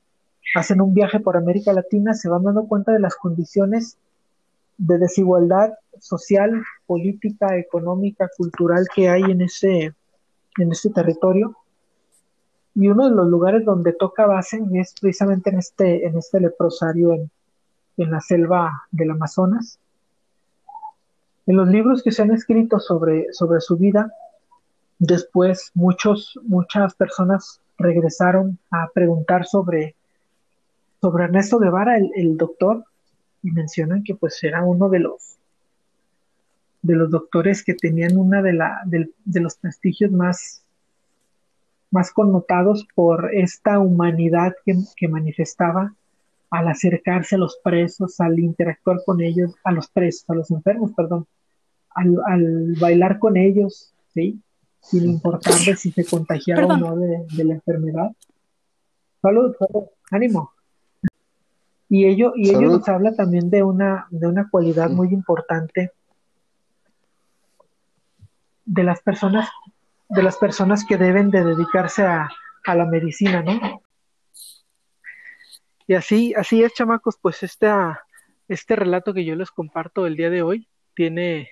hacen un viaje por América Latina, se van dando cuenta de las condiciones de desigualdad social, política, económica, cultural que hay en ese, en ese territorio. Y uno de los lugares donde toca base es precisamente en este, en este leprosario en, en la selva del Amazonas. En los libros que se han escrito sobre, sobre su vida, después muchos, muchas personas regresaron a preguntar sobre sobre Ernesto Guevara, el, doctor, y mencionan que pues era uno de los de los doctores que tenían una de, la, de, los prestigios más, más connotados por esta humanidad que, manifestaba al acercarse a los presos, al interactuar con ellos, a los presos, a los enfermos, perdón, al, bailar con ellos, ¿sí? Sin importar si se contagiaba o no de, de, la enfermedad. Salud, salud, ánimo. Y ello, y ello nos habla también de una, de una cualidad muy importante de las personas, de las personas que deben de dedicarse a, a la medicina, ¿no? Y así, así es, chamacos, pues este, este relato que yo les comparto el día de hoy tiene,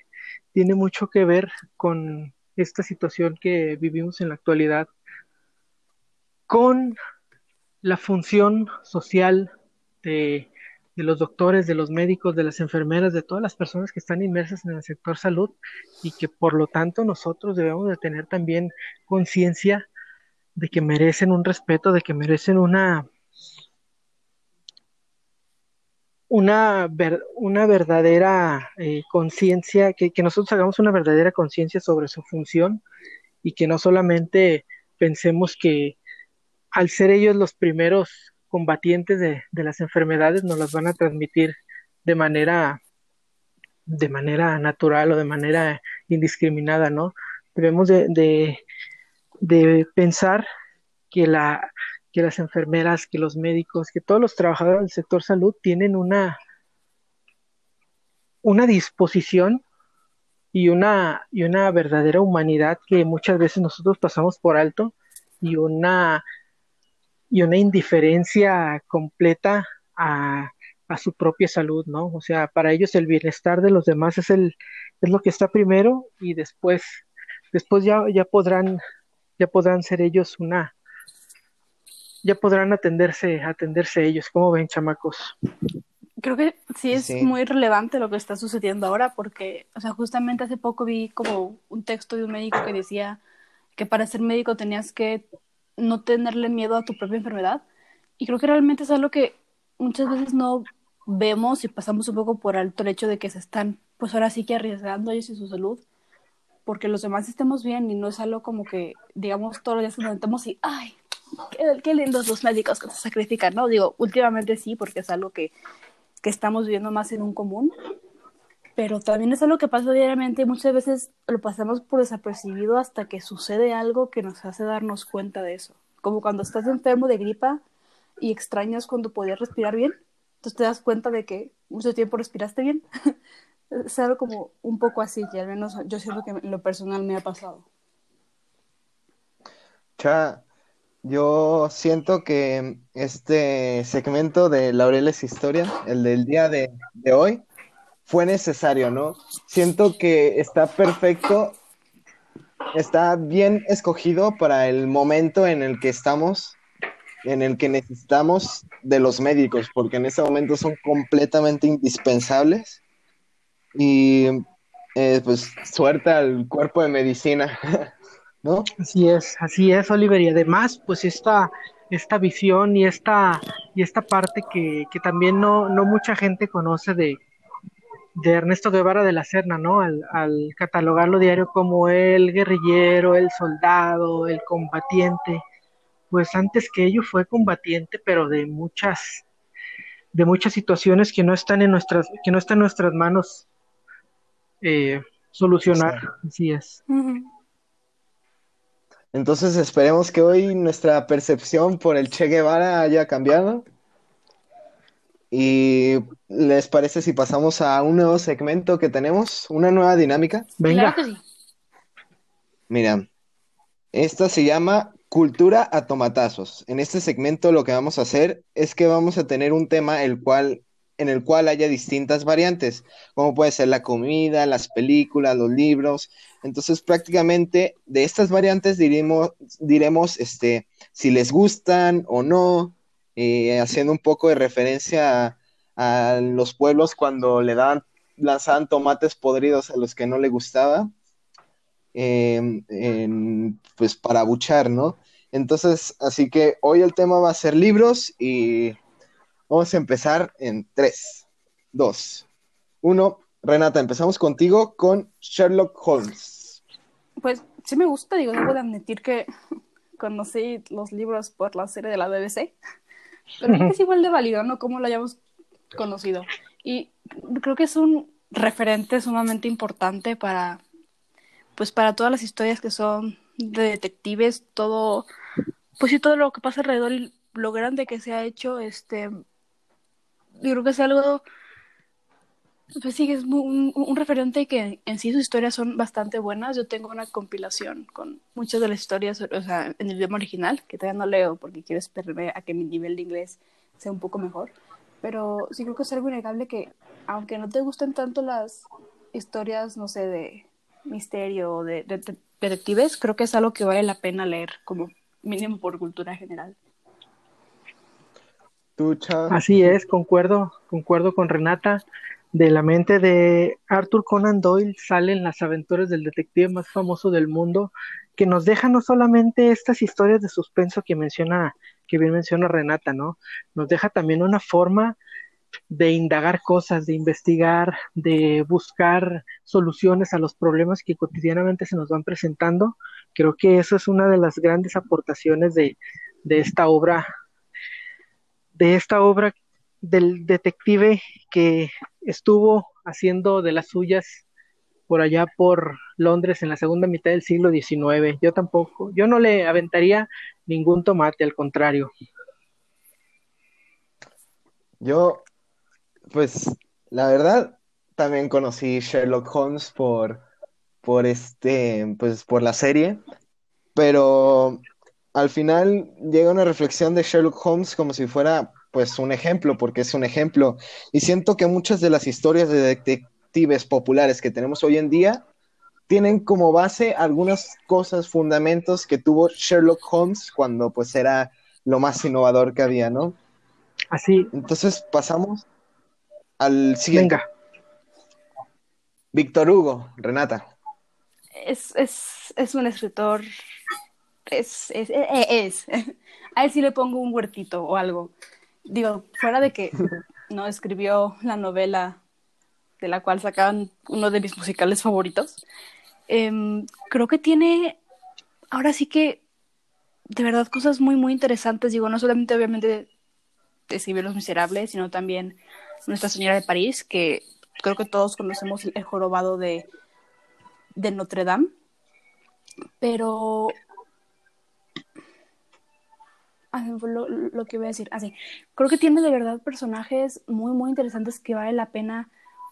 tiene mucho que ver con esta situación que vivimos en la actualidad, con la función social de, los doctores, de los médicos, de las enfermeras, de todas las personas que están inmersas en el sector salud y que por lo tanto nosotros debemos de tener también conciencia de que merecen un respeto, de que merecen una una, una verdadera eh, conciencia, que, que nosotros hagamos una verdadera conciencia sobre su función y que no solamente pensemos que al ser ellos los primeros combatientes de, las enfermedades nos las van a transmitir de manera de manera natural o de manera indiscriminada, ¿no? Debemos de, de, pensar que, la, que las enfermeras, que los médicos, que todos los trabajadores del sector salud tienen una, una disposición y una, y una verdadera humanidad que muchas veces nosotros pasamos por alto y una y una indiferencia completa a, su propia salud, ¿no? O sea, para ellos el bienestar de los demás es el es lo que está primero y después después ya ya podrán ya podrán ser ellos una ya podrán atenderse atenderse ellos, ¿cómo ven, chamacos? Creo que sí es muy relevante lo que está sucediendo ahora porque, o sea, justamente hace poco vi como un texto de un médico que decía que para ser médico tenías que no tenerle miedo a tu propia enfermedad. Y creo que realmente es algo que muchas veces no vemos y pasamos un poco por alto el hecho de que se están, pues ahora sí que arriesgando ellos y su salud, porque los demás estemos bien y no es algo como que, digamos, todos los días nos levantamos y, ay, qué, qué, lindos los médicos que se sacrifican, ¿no? Digo, últimamente sí, porque es algo que, que estamos viviendo más en un común, pero también es algo que pasa diariamente y muchas veces lo pasamos por desapercibido hasta que sucede algo que nos hace darnos cuenta de eso. Como cuando estás enfermo de gripa y extrañas cuando podías respirar bien, entonces te das cuenta de que mucho tiempo respiraste bien. es algo como un poco así, y al menos yo siento que lo personal me ha pasado. Cha, yo siento que este segmento de Laureles Historia, el del día de, hoy, fue necesario, ¿no? Siento que está perfecto, está bien escogido para el momento en el que estamos, en el que necesitamos de los médicos, porque en ese momento son completamente indispensables. Y eh, pues suerte al cuerpo de medicina, ¿no? Así es, así es, Oliver, y además, pues esta, esta visión y esta, y esta parte que, que también no, no mucha gente conoce de, de Ernesto Guevara de la Serna, ¿no? Al, al catalogarlo diario como el guerrillero, el soldado, el combatiente, pues antes que ello fue combatiente, pero de muchas, de muchas situaciones que no están en nuestras, que no están en nuestras manos eh, solucionar. Así es. Entonces esperemos que hoy nuestra percepción por el Che Guevara haya cambiado. ¿Y les parece si pasamos a un nuevo segmento que tenemos? ¿Una nueva dinámica? Venga. Claro que sí. Mira, esta se llama Cultura a tomatazos. En este segmento lo que vamos a hacer es que vamos a tener un tema el cual, en el cual haya distintas variantes, como puede ser la comida, las películas, los libros. Entonces, prácticamente de estas variantes diremos, diremos este, si les gustan o no, eh, haciendo un poco de referencia a, los pueblos cuando le daban, lanzaban tomates podridos a los que no le gustaba en, pues para buchar, ¿no? Entonces, así que hoy el tema va a ser libros y vamos a empezar en 3, 2, 1. Renata, empezamos contigo con Sherlock Holmes. Pues sí me gusta, digo, debo de admitir que conocí los libros por la serie de la BBC, pero creo que es igual de válido, ¿no? Como lo hayamos conocido. Y creo que es un referente sumamente importante para pues para todas las historias que son de detectives, todo, pues sí, todo lo que pasa alrededor y lo grande que se ha hecho, este, yo creo que es algo, pues sí, es un, referente que en sí sus historias son bastante buenas. Yo tengo una compilación con muchas de las historias, o sea, en el idioma original, que todavía no leo porque quiero esperarme a que mi nivel de inglés sea un poco mejor. Pero sí creo que es algo innegable que, aunque no te gusten tanto las historias, no sé, de misterio de, de detectives, creo que es algo que vale la pena leer, como mínimo por cultura general. Así es, concuerdo, concuerdo con Renata. De la mente de Arthur Conan Doyle salen las aventuras del detective más famoso del mundo, que nos deja no solamente estas historias de suspenso que menciona, que bien menciona Renata, ¿no? Nos deja también una forma de indagar cosas, de investigar, de buscar soluciones a los problemas que cotidianamente se nos van presentando. Creo que eso es una de las grandes aportaciones de, de esta obra, de esta obra del detective que estuvo haciendo de las suyas por allá por Londres en la segunda mitad del siglo XIX. Yo tampoco, yo no le aventaría ningún tomate, al contrario. Yo pues la verdad, también conocí Sherlock Holmes por, por este, pues por la serie, pero al final llega una reflexión de Sherlock Holmes como si fuera pues un ejemplo, porque es un ejemplo. Y siento que muchas de las historias de detectives populares que tenemos hoy en día tienen como base algunas cosas, fundamentos que tuvo Sherlock Holmes cuando pues era lo más innovador que había, ¿no? Así. Entonces pasamos al siguiente. Venga. Víctor Hugo, Renata. Es, es, es un escritor. Es, es, es, es. A él sí le pongo un huertito o algo. Digo, fuera de que no escribió la novela de la cual sacaban uno de mis musicales favoritos, eh, creo que tiene, ahora sí que, de verdad, cosas muy, muy interesantes. Digo, no solamente obviamente escribir Los Miserables, sino también Nuestra Señora de París, que creo que todos conocemos el jorobado de, de Notre Dame. Pero lo, lo, que voy a decir, así, creo que tiene de verdad personajes muy, muy interesantes que vale la pena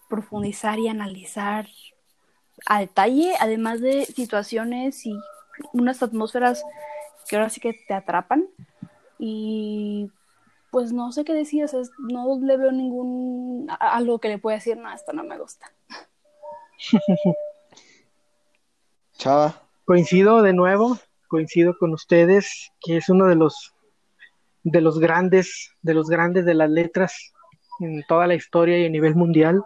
profundizar y analizar a detalle, además de situaciones y unas atmósferas que ahora sí que te atrapan. Y pues no sé qué decir, o sea, no le veo ningún algo que le pueda decir, no, esto no me gusta. Chava. Coincido de nuevo, coincido con ustedes, que es uno de los de los grandes, de los grandes de las letras en toda la historia y a nivel mundial.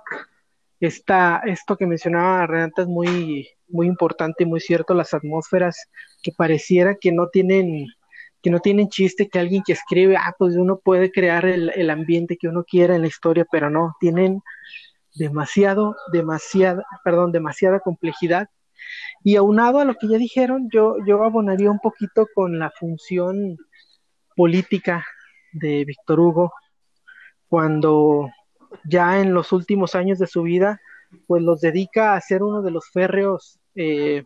esto que mencionaba Renata es muy, muy importante y muy cierto, las atmósferas que pareciera que no tienen que no tienen chiste, que alguien que escribe, ah, pues uno puede crear el, el ambiente que uno quiera en la historia, pero no, tienen demasiado, demasiada, perdón, demasiada complejidad. Y aunado a lo que ya dijeron, yo, yo abonaría un poquito con la función política de Víctor Hugo, cuando ya en los últimos años de su vida, pues los dedica a ser uno de los férreos eh,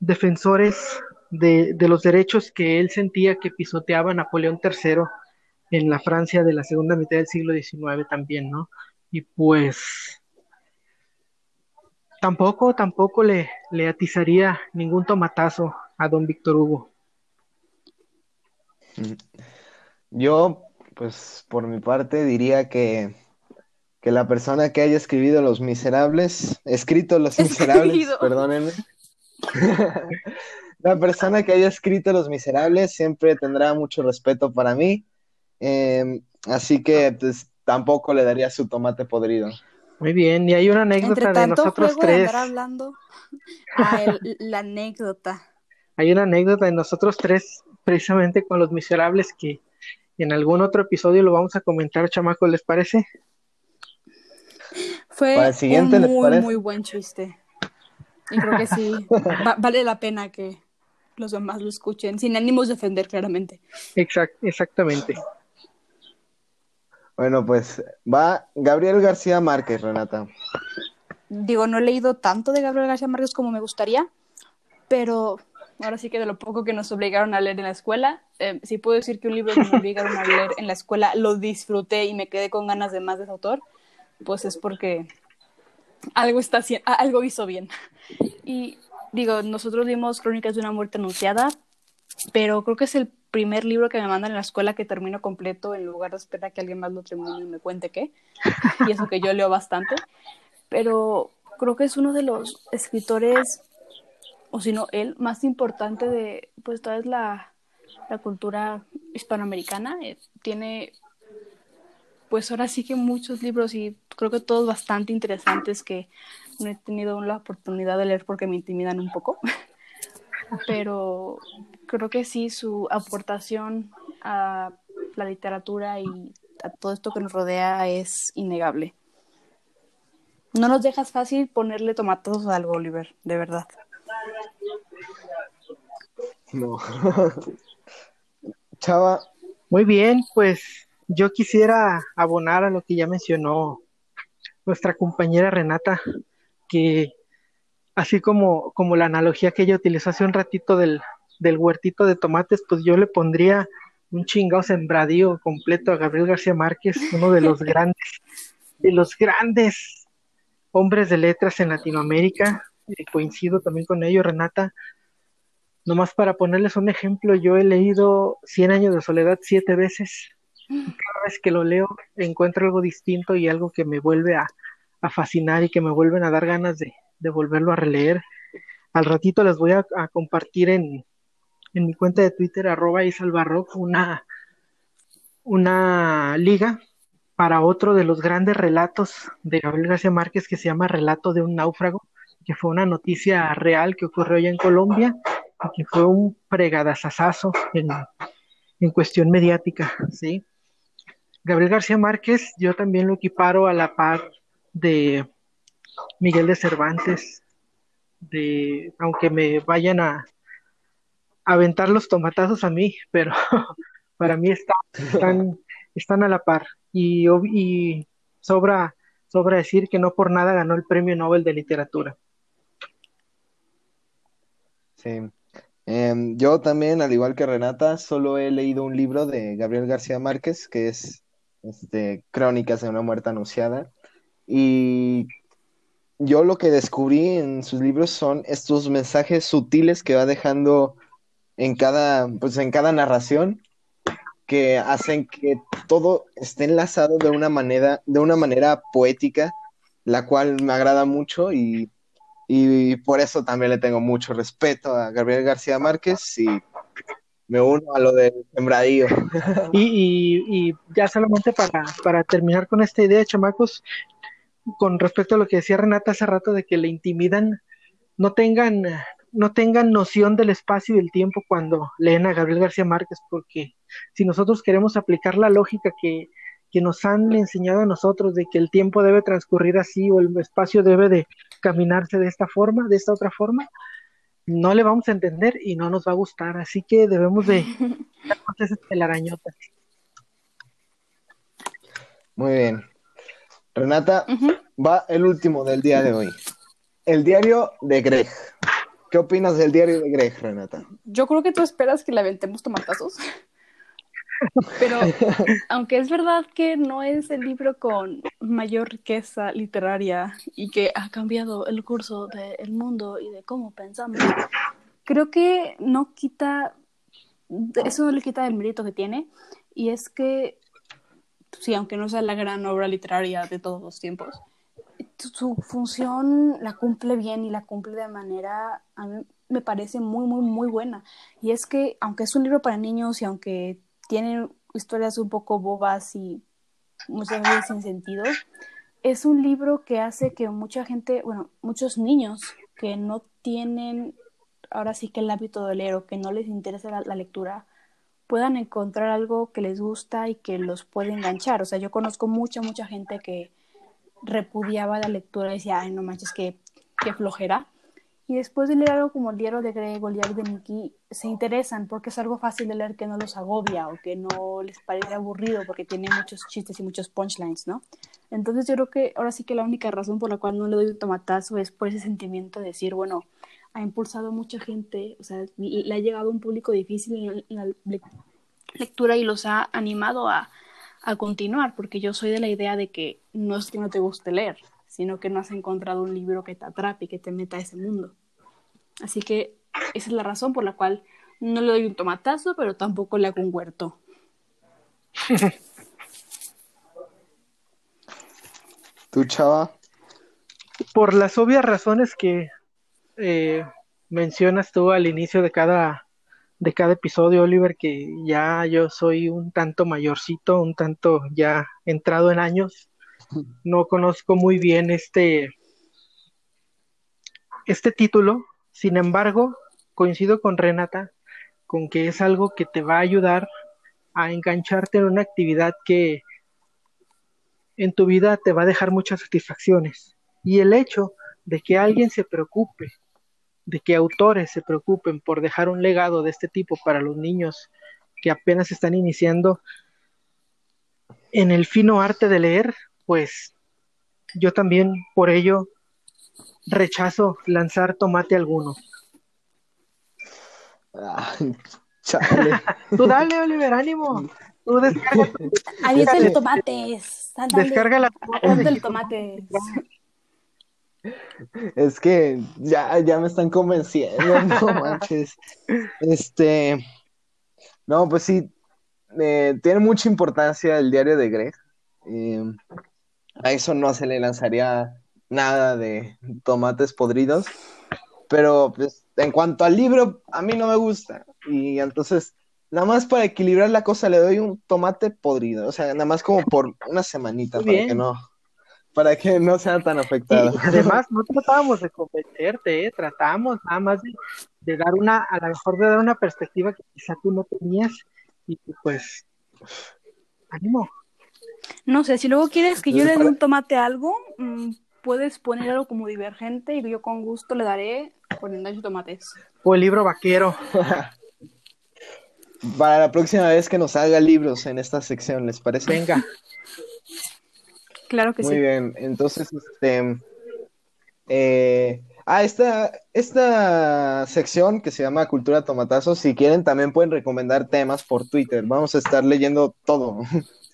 defensores de, los derechos que él sentía que pisoteaba Napoleón III en la Francia de la segunda mitad del siglo XIX también, ¿no? Y pues tampoco, tampoco le, le atizaría ningún tomatazo a don Víctor Hugo. Yo, pues por mi parte, diría que, que la persona que haya escribido Los Miserables, escrito Los Miserables, perdónenme. la persona que haya escrito Los Miserables siempre tendrá mucho respeto para mí. Eh, así que pues, tampoco le daría su tomate podrido. Muy bien, y hay una anécdota de nosotros tres. De hablando. Ah, el, la anécdota. Hay una anécdota de nosotros tres, precisamente con los miserables, que en algún otro episodio lo vamos a comentar, chamacos, ¿les parece? Fue un muy, muy buen chiste. Y creo que sí, va, vale la pena que los demás lo escuchen, sin ánimos de ofender, claramente. Exact, exactamente. Bueno, pues va Gabriel García Márquez, Renata. Digo, no he leído tanto de Gabriel García Márquez como me gustaría, pero ahora sí que de lo poco que nos obligaron a leer en la escuela, eh, sí puedo decir que un libro que me obligaron a leer en la escuela lo disfruté y me quedé con ganas de más de ese autor, pues es porque algo está algo hizo bien. Y digo, nosotros vimos Crónicas de una muerte anunciada, pero creo que es el primer libro que me mandan en la escuela que termino completo en lugar de esperar a que alguien más lo termine y me cuente qué. Y eso que yo leo bastante. Pero creo que es uno de los escritores, o si no, el más importante de, pues, toda la, la cultura hispanoamericana. Eh, tiene, pues, ahora sí que muchos libros y creo que todos bastante interesantes que no he tenido la oportunidad de leer porque me intimidan un poco. Pero creo que sí, su aportación a la literatura y a todo esto que nos rodea es innegable. No nos dejas fácil ponerle tomatos a algo, Oliver, de verdad. No. Chava. Muy bien, pues yo quisiera abonar a lo que ya mencionó nuestra compañera Renata, que así como, como la analogía que ella utilizó hace un ratito del, del huertito de tomates, pues yo le pondría un chingado sembradío completo a Gabriel García Márquez, uno de los grandes, de los grandes hombres de letras en Latinoamérica. Eh, coincido también con ello, Renata. Nomás para ponerles un ejemplo, yo he leído Cien años de soledad siete veces. Cada vez que lo leo encuentro algo distinto y algo que me vuelve a, a fascinar y que me vuelven a dar ganas de, de volverlo a releer. Al ratito les voy a compartir en, en mi cuenta de Twitter, arroba isalbarrock, una, una liga para otro de los grandes relatos de Gabriel García Márquez que se llama Relato de un náufrago, que fue una noticia real que ocurrió allá en Colombia que fue un pregadazazazo en, en cuestión mediática, ¿sí? Gabriel García Márquez, yo también lo equiparo a la par de Miguel de Cervantes, de, aunque me vayan a, aventar los tomatazos a mí, pero para mí están, están a la par. Y, y sobra, sobra decir que no por nada ganó el Premio Nobel de Literatura. Sí. Em, yo también, al igual que Renata, solo he leído un libro de Gabriel García Márquez, que es este, Crónicas de una muerte anunciada. Y yo lo que descubrí en sus libros son estos mensajes sutiles que va dejando en cada, pues en cada narración que hacen que todo esté enlazado de una manera, de una manera poética, la cual me agrada mucho y, y por eso también le tengo mucho respeto a Gabriel García Márquez y me uno a lo del sembradío. Y, ya solamente para, para terminar con esta idea, chamacos, con respecto a lo que decía Renata hace rato de que le intimidan, no tengan, no tengan noción del espacio y del tiempo cuando leen a Gabriel García Márquez, porque si nosotros queremos aplicar la lógica que, que nos han enseñado a nosotros de que el tiempo debe transcurrir así o el espacio debe de caminarse de esta forma, de esta otra forma, no le vamos a entender y no nos va a gustar, así que debemos de esas telarañotas. Muy bien. Renata, va el último del día de hoy. El diario de Greg. ¿Qué opinas del diario de Greg, Renata? Yo creo que tú esperas que le aventemos tomatazos. Pero aunque es verdad que no es el libro con mayor riqueza literaria y que ha cambiado el curso del mundo y de cómo pensamos, creo que no quita, eso no le quita el mérito que tiene. Y es que, sí, aunque no sea la gran obra literaria de todos los tiempos, su función la cumple bien y la cumple de manera, a mí me parece muy, muy, muy buena. Y es que, aunque es un libro para niños y aunque tiene historias un poco bobas y muchas veces sin sentido, es un libro que hace que mucha gente, bueno, muchos niños que no tienen ahora sí que el hábito de leer o que no les interesa la, la lectura, puedan encontrar algo que les gusta y que los puede enganchar. O sea, yo conozco mucha, mucha gente que repudiaba la lectura y decía, ay, no manches, qué, qué flojera. Y después de leer algo como el diario de Greg o el diario de Mickey, se interesan porque es algo fácil de leer que no los agobia o que no les parece aburrido porque tiene muchos chistes y muchos punchlines, ¿no? Entonces yo creo que ahora sí que la única razón por la cual no le doy tomatazo es por ese sentimiento de decir, bueno, ha impulsado mucha gente, o sea, le ha llegado a un público difícil en la lectura y los ha animado a, a continuar, porque yo soy de la idea de que no es que no te guste leer, sino que no has encontrado un libro que te atrape y que te meta a ese mundo. Así que esa es la razón por la cual no le doy un tomatazo, pero tampoco le hago un huerto. ¿Tú, chava? Por las obvias razones que eh, mencionas tú al inicio de cada, de cada episodio, Oliver, que ya yo soy un tanto mayorcito, un tanto ya entrado en años, no conozco muy bien este, este título, sin embargo, coincido con Renata con que es algo que te va a ayudar a engancharte en una actividad que en tu vida te va a dejar muchas satisfacciones. Y el hecho de que alguien se preocupe, de que autores se preocupen por dejar un legado de este tipo para los niños que apenas están iniciando en el fino arte de leer, pues yo también por ello rechazo lanzar tomate alguno. Tú dale, Oliver, ánimo. Tú descarga. el tomates. Descarga la el tomates. Es que ya, ya me están convenciendo, no manches. Este, no, pues sí, eh, tiene mucha importancia el diario de Greg. Eh, a eso no se le lanzaría nada de tomates podridos. Pero pues en cuanto al libro, a mí no me gusta. Y entonces, nada más para equilibrar la cosa, le doy un tomate podrido. O sea, nada más como por una semanita para que no para que no sea tan afectado. Y además, no tratábamos de convencerte, ¿eh? tratamos nada más de, de, dar una, a lo mejor de dar una perspectiva que quizá tú no tenías, y pues, ánimo. No sé, si luego quieres que yo le dé un tomate a algo, mmm, puedes poner algo como divergente y yo con gusto le daré poniendo tomates. O el libro vaquero. Para la próxima vez que nos haga libros en esta sección, ¿les parece? Venga. Claro que Muy sí. Muy bien, entonces, este... Eh, ah, esta, esta sección que se llama Cultura Tomatazos, si quieren también pueden recomendar temas por Twitter. Vamos a estar leyendo todo.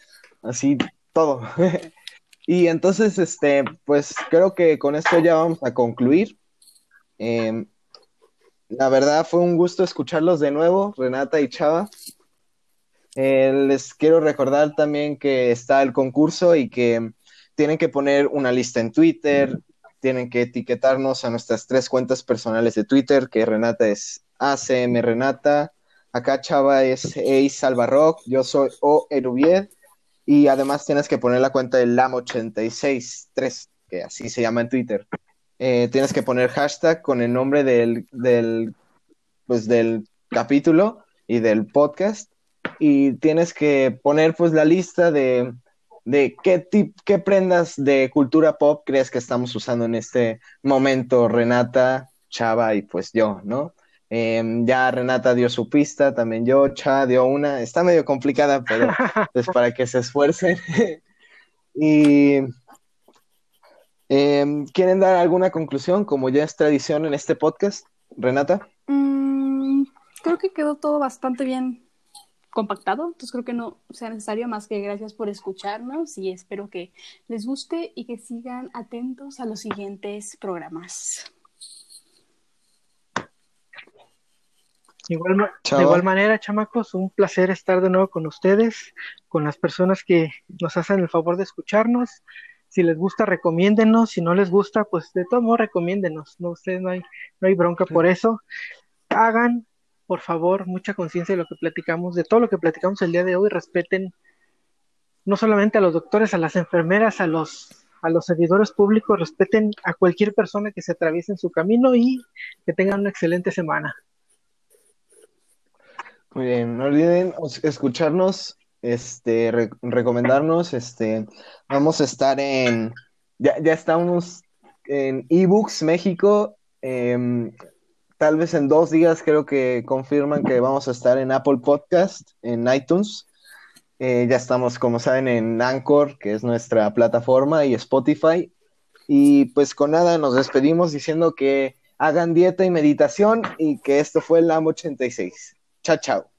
Así, todo. y entonces, este, pues creo que con esto ya vamos a concluir. Eh, la verdad fue un gusto escucharlos de nuevo, Renata y Chava. Eh, les quiero recordar también que está el concurso y que tienen que poner una lista en Twitter, tienen que etiquetarnos a nuestras tres cuentas personales de Twitter, que Renata es ACM Renata, acá Chava es Eis Salvarrock, yo soy O Erubied, y además tienes que poner la cuenta del LAM863, que así se llama en Twitter, eh, tienes que poner hashtag con el nombre del, del, pues, del capítulo y del podcast y tienes que poner pues la lista de, de qué, tip, qué prendas de cultura pop crees que estamos usando en este momento, Renata, Chava y pues yo, ¿no? Em, ya Renata dio su pista, también yo, Chava dio una, está medio complicada, pero es pues, para que se esfuercen. y em, ¿quieren dar alguna conclusión, como ya es tradición en este podcast, Renata? Mm, creo que quedó todo bastante bien compactado, entonces creo que no sea necesario más que gracias por escucharnos y espero que les guste y que sigan atentos a los siguientes programas. Igual, de igual manera, chamacos, un placer estar de nuevo con ustedes, con las personas que nos hacen el favor de escucharnos. Si les gusta, recomiéndenos. Si no les gusta, pues de todo modo, recomiéndenos. No, ustedes no hay, no hay bronca por eso. Hagan por favor, mucha conciencia de lo que platicamos, de todo lo que platicamos el día de hoy, respeten no solamente a los doctores, a las enfermeras, a los, a los servidores públicos, respeten a cualquier persona que se atraviese en su camino y que tengan una excelente semana. Muy bien, no olviden escucharnos, este, recomendarnos, este, vamos a estar en, ya, ya estamos en eBooks México, eh, tal vez en dos días creo que confirman que vamos a estar en Apple Podcast, en iTunes. Eh, ya estamos, como saben, en Anchor, que es nuestra plataforma, y Spotify. Y pues con nada, nos despedimos diciendo que hagan dieta y meditación y que esto fue el LAM 86. Chao, chao.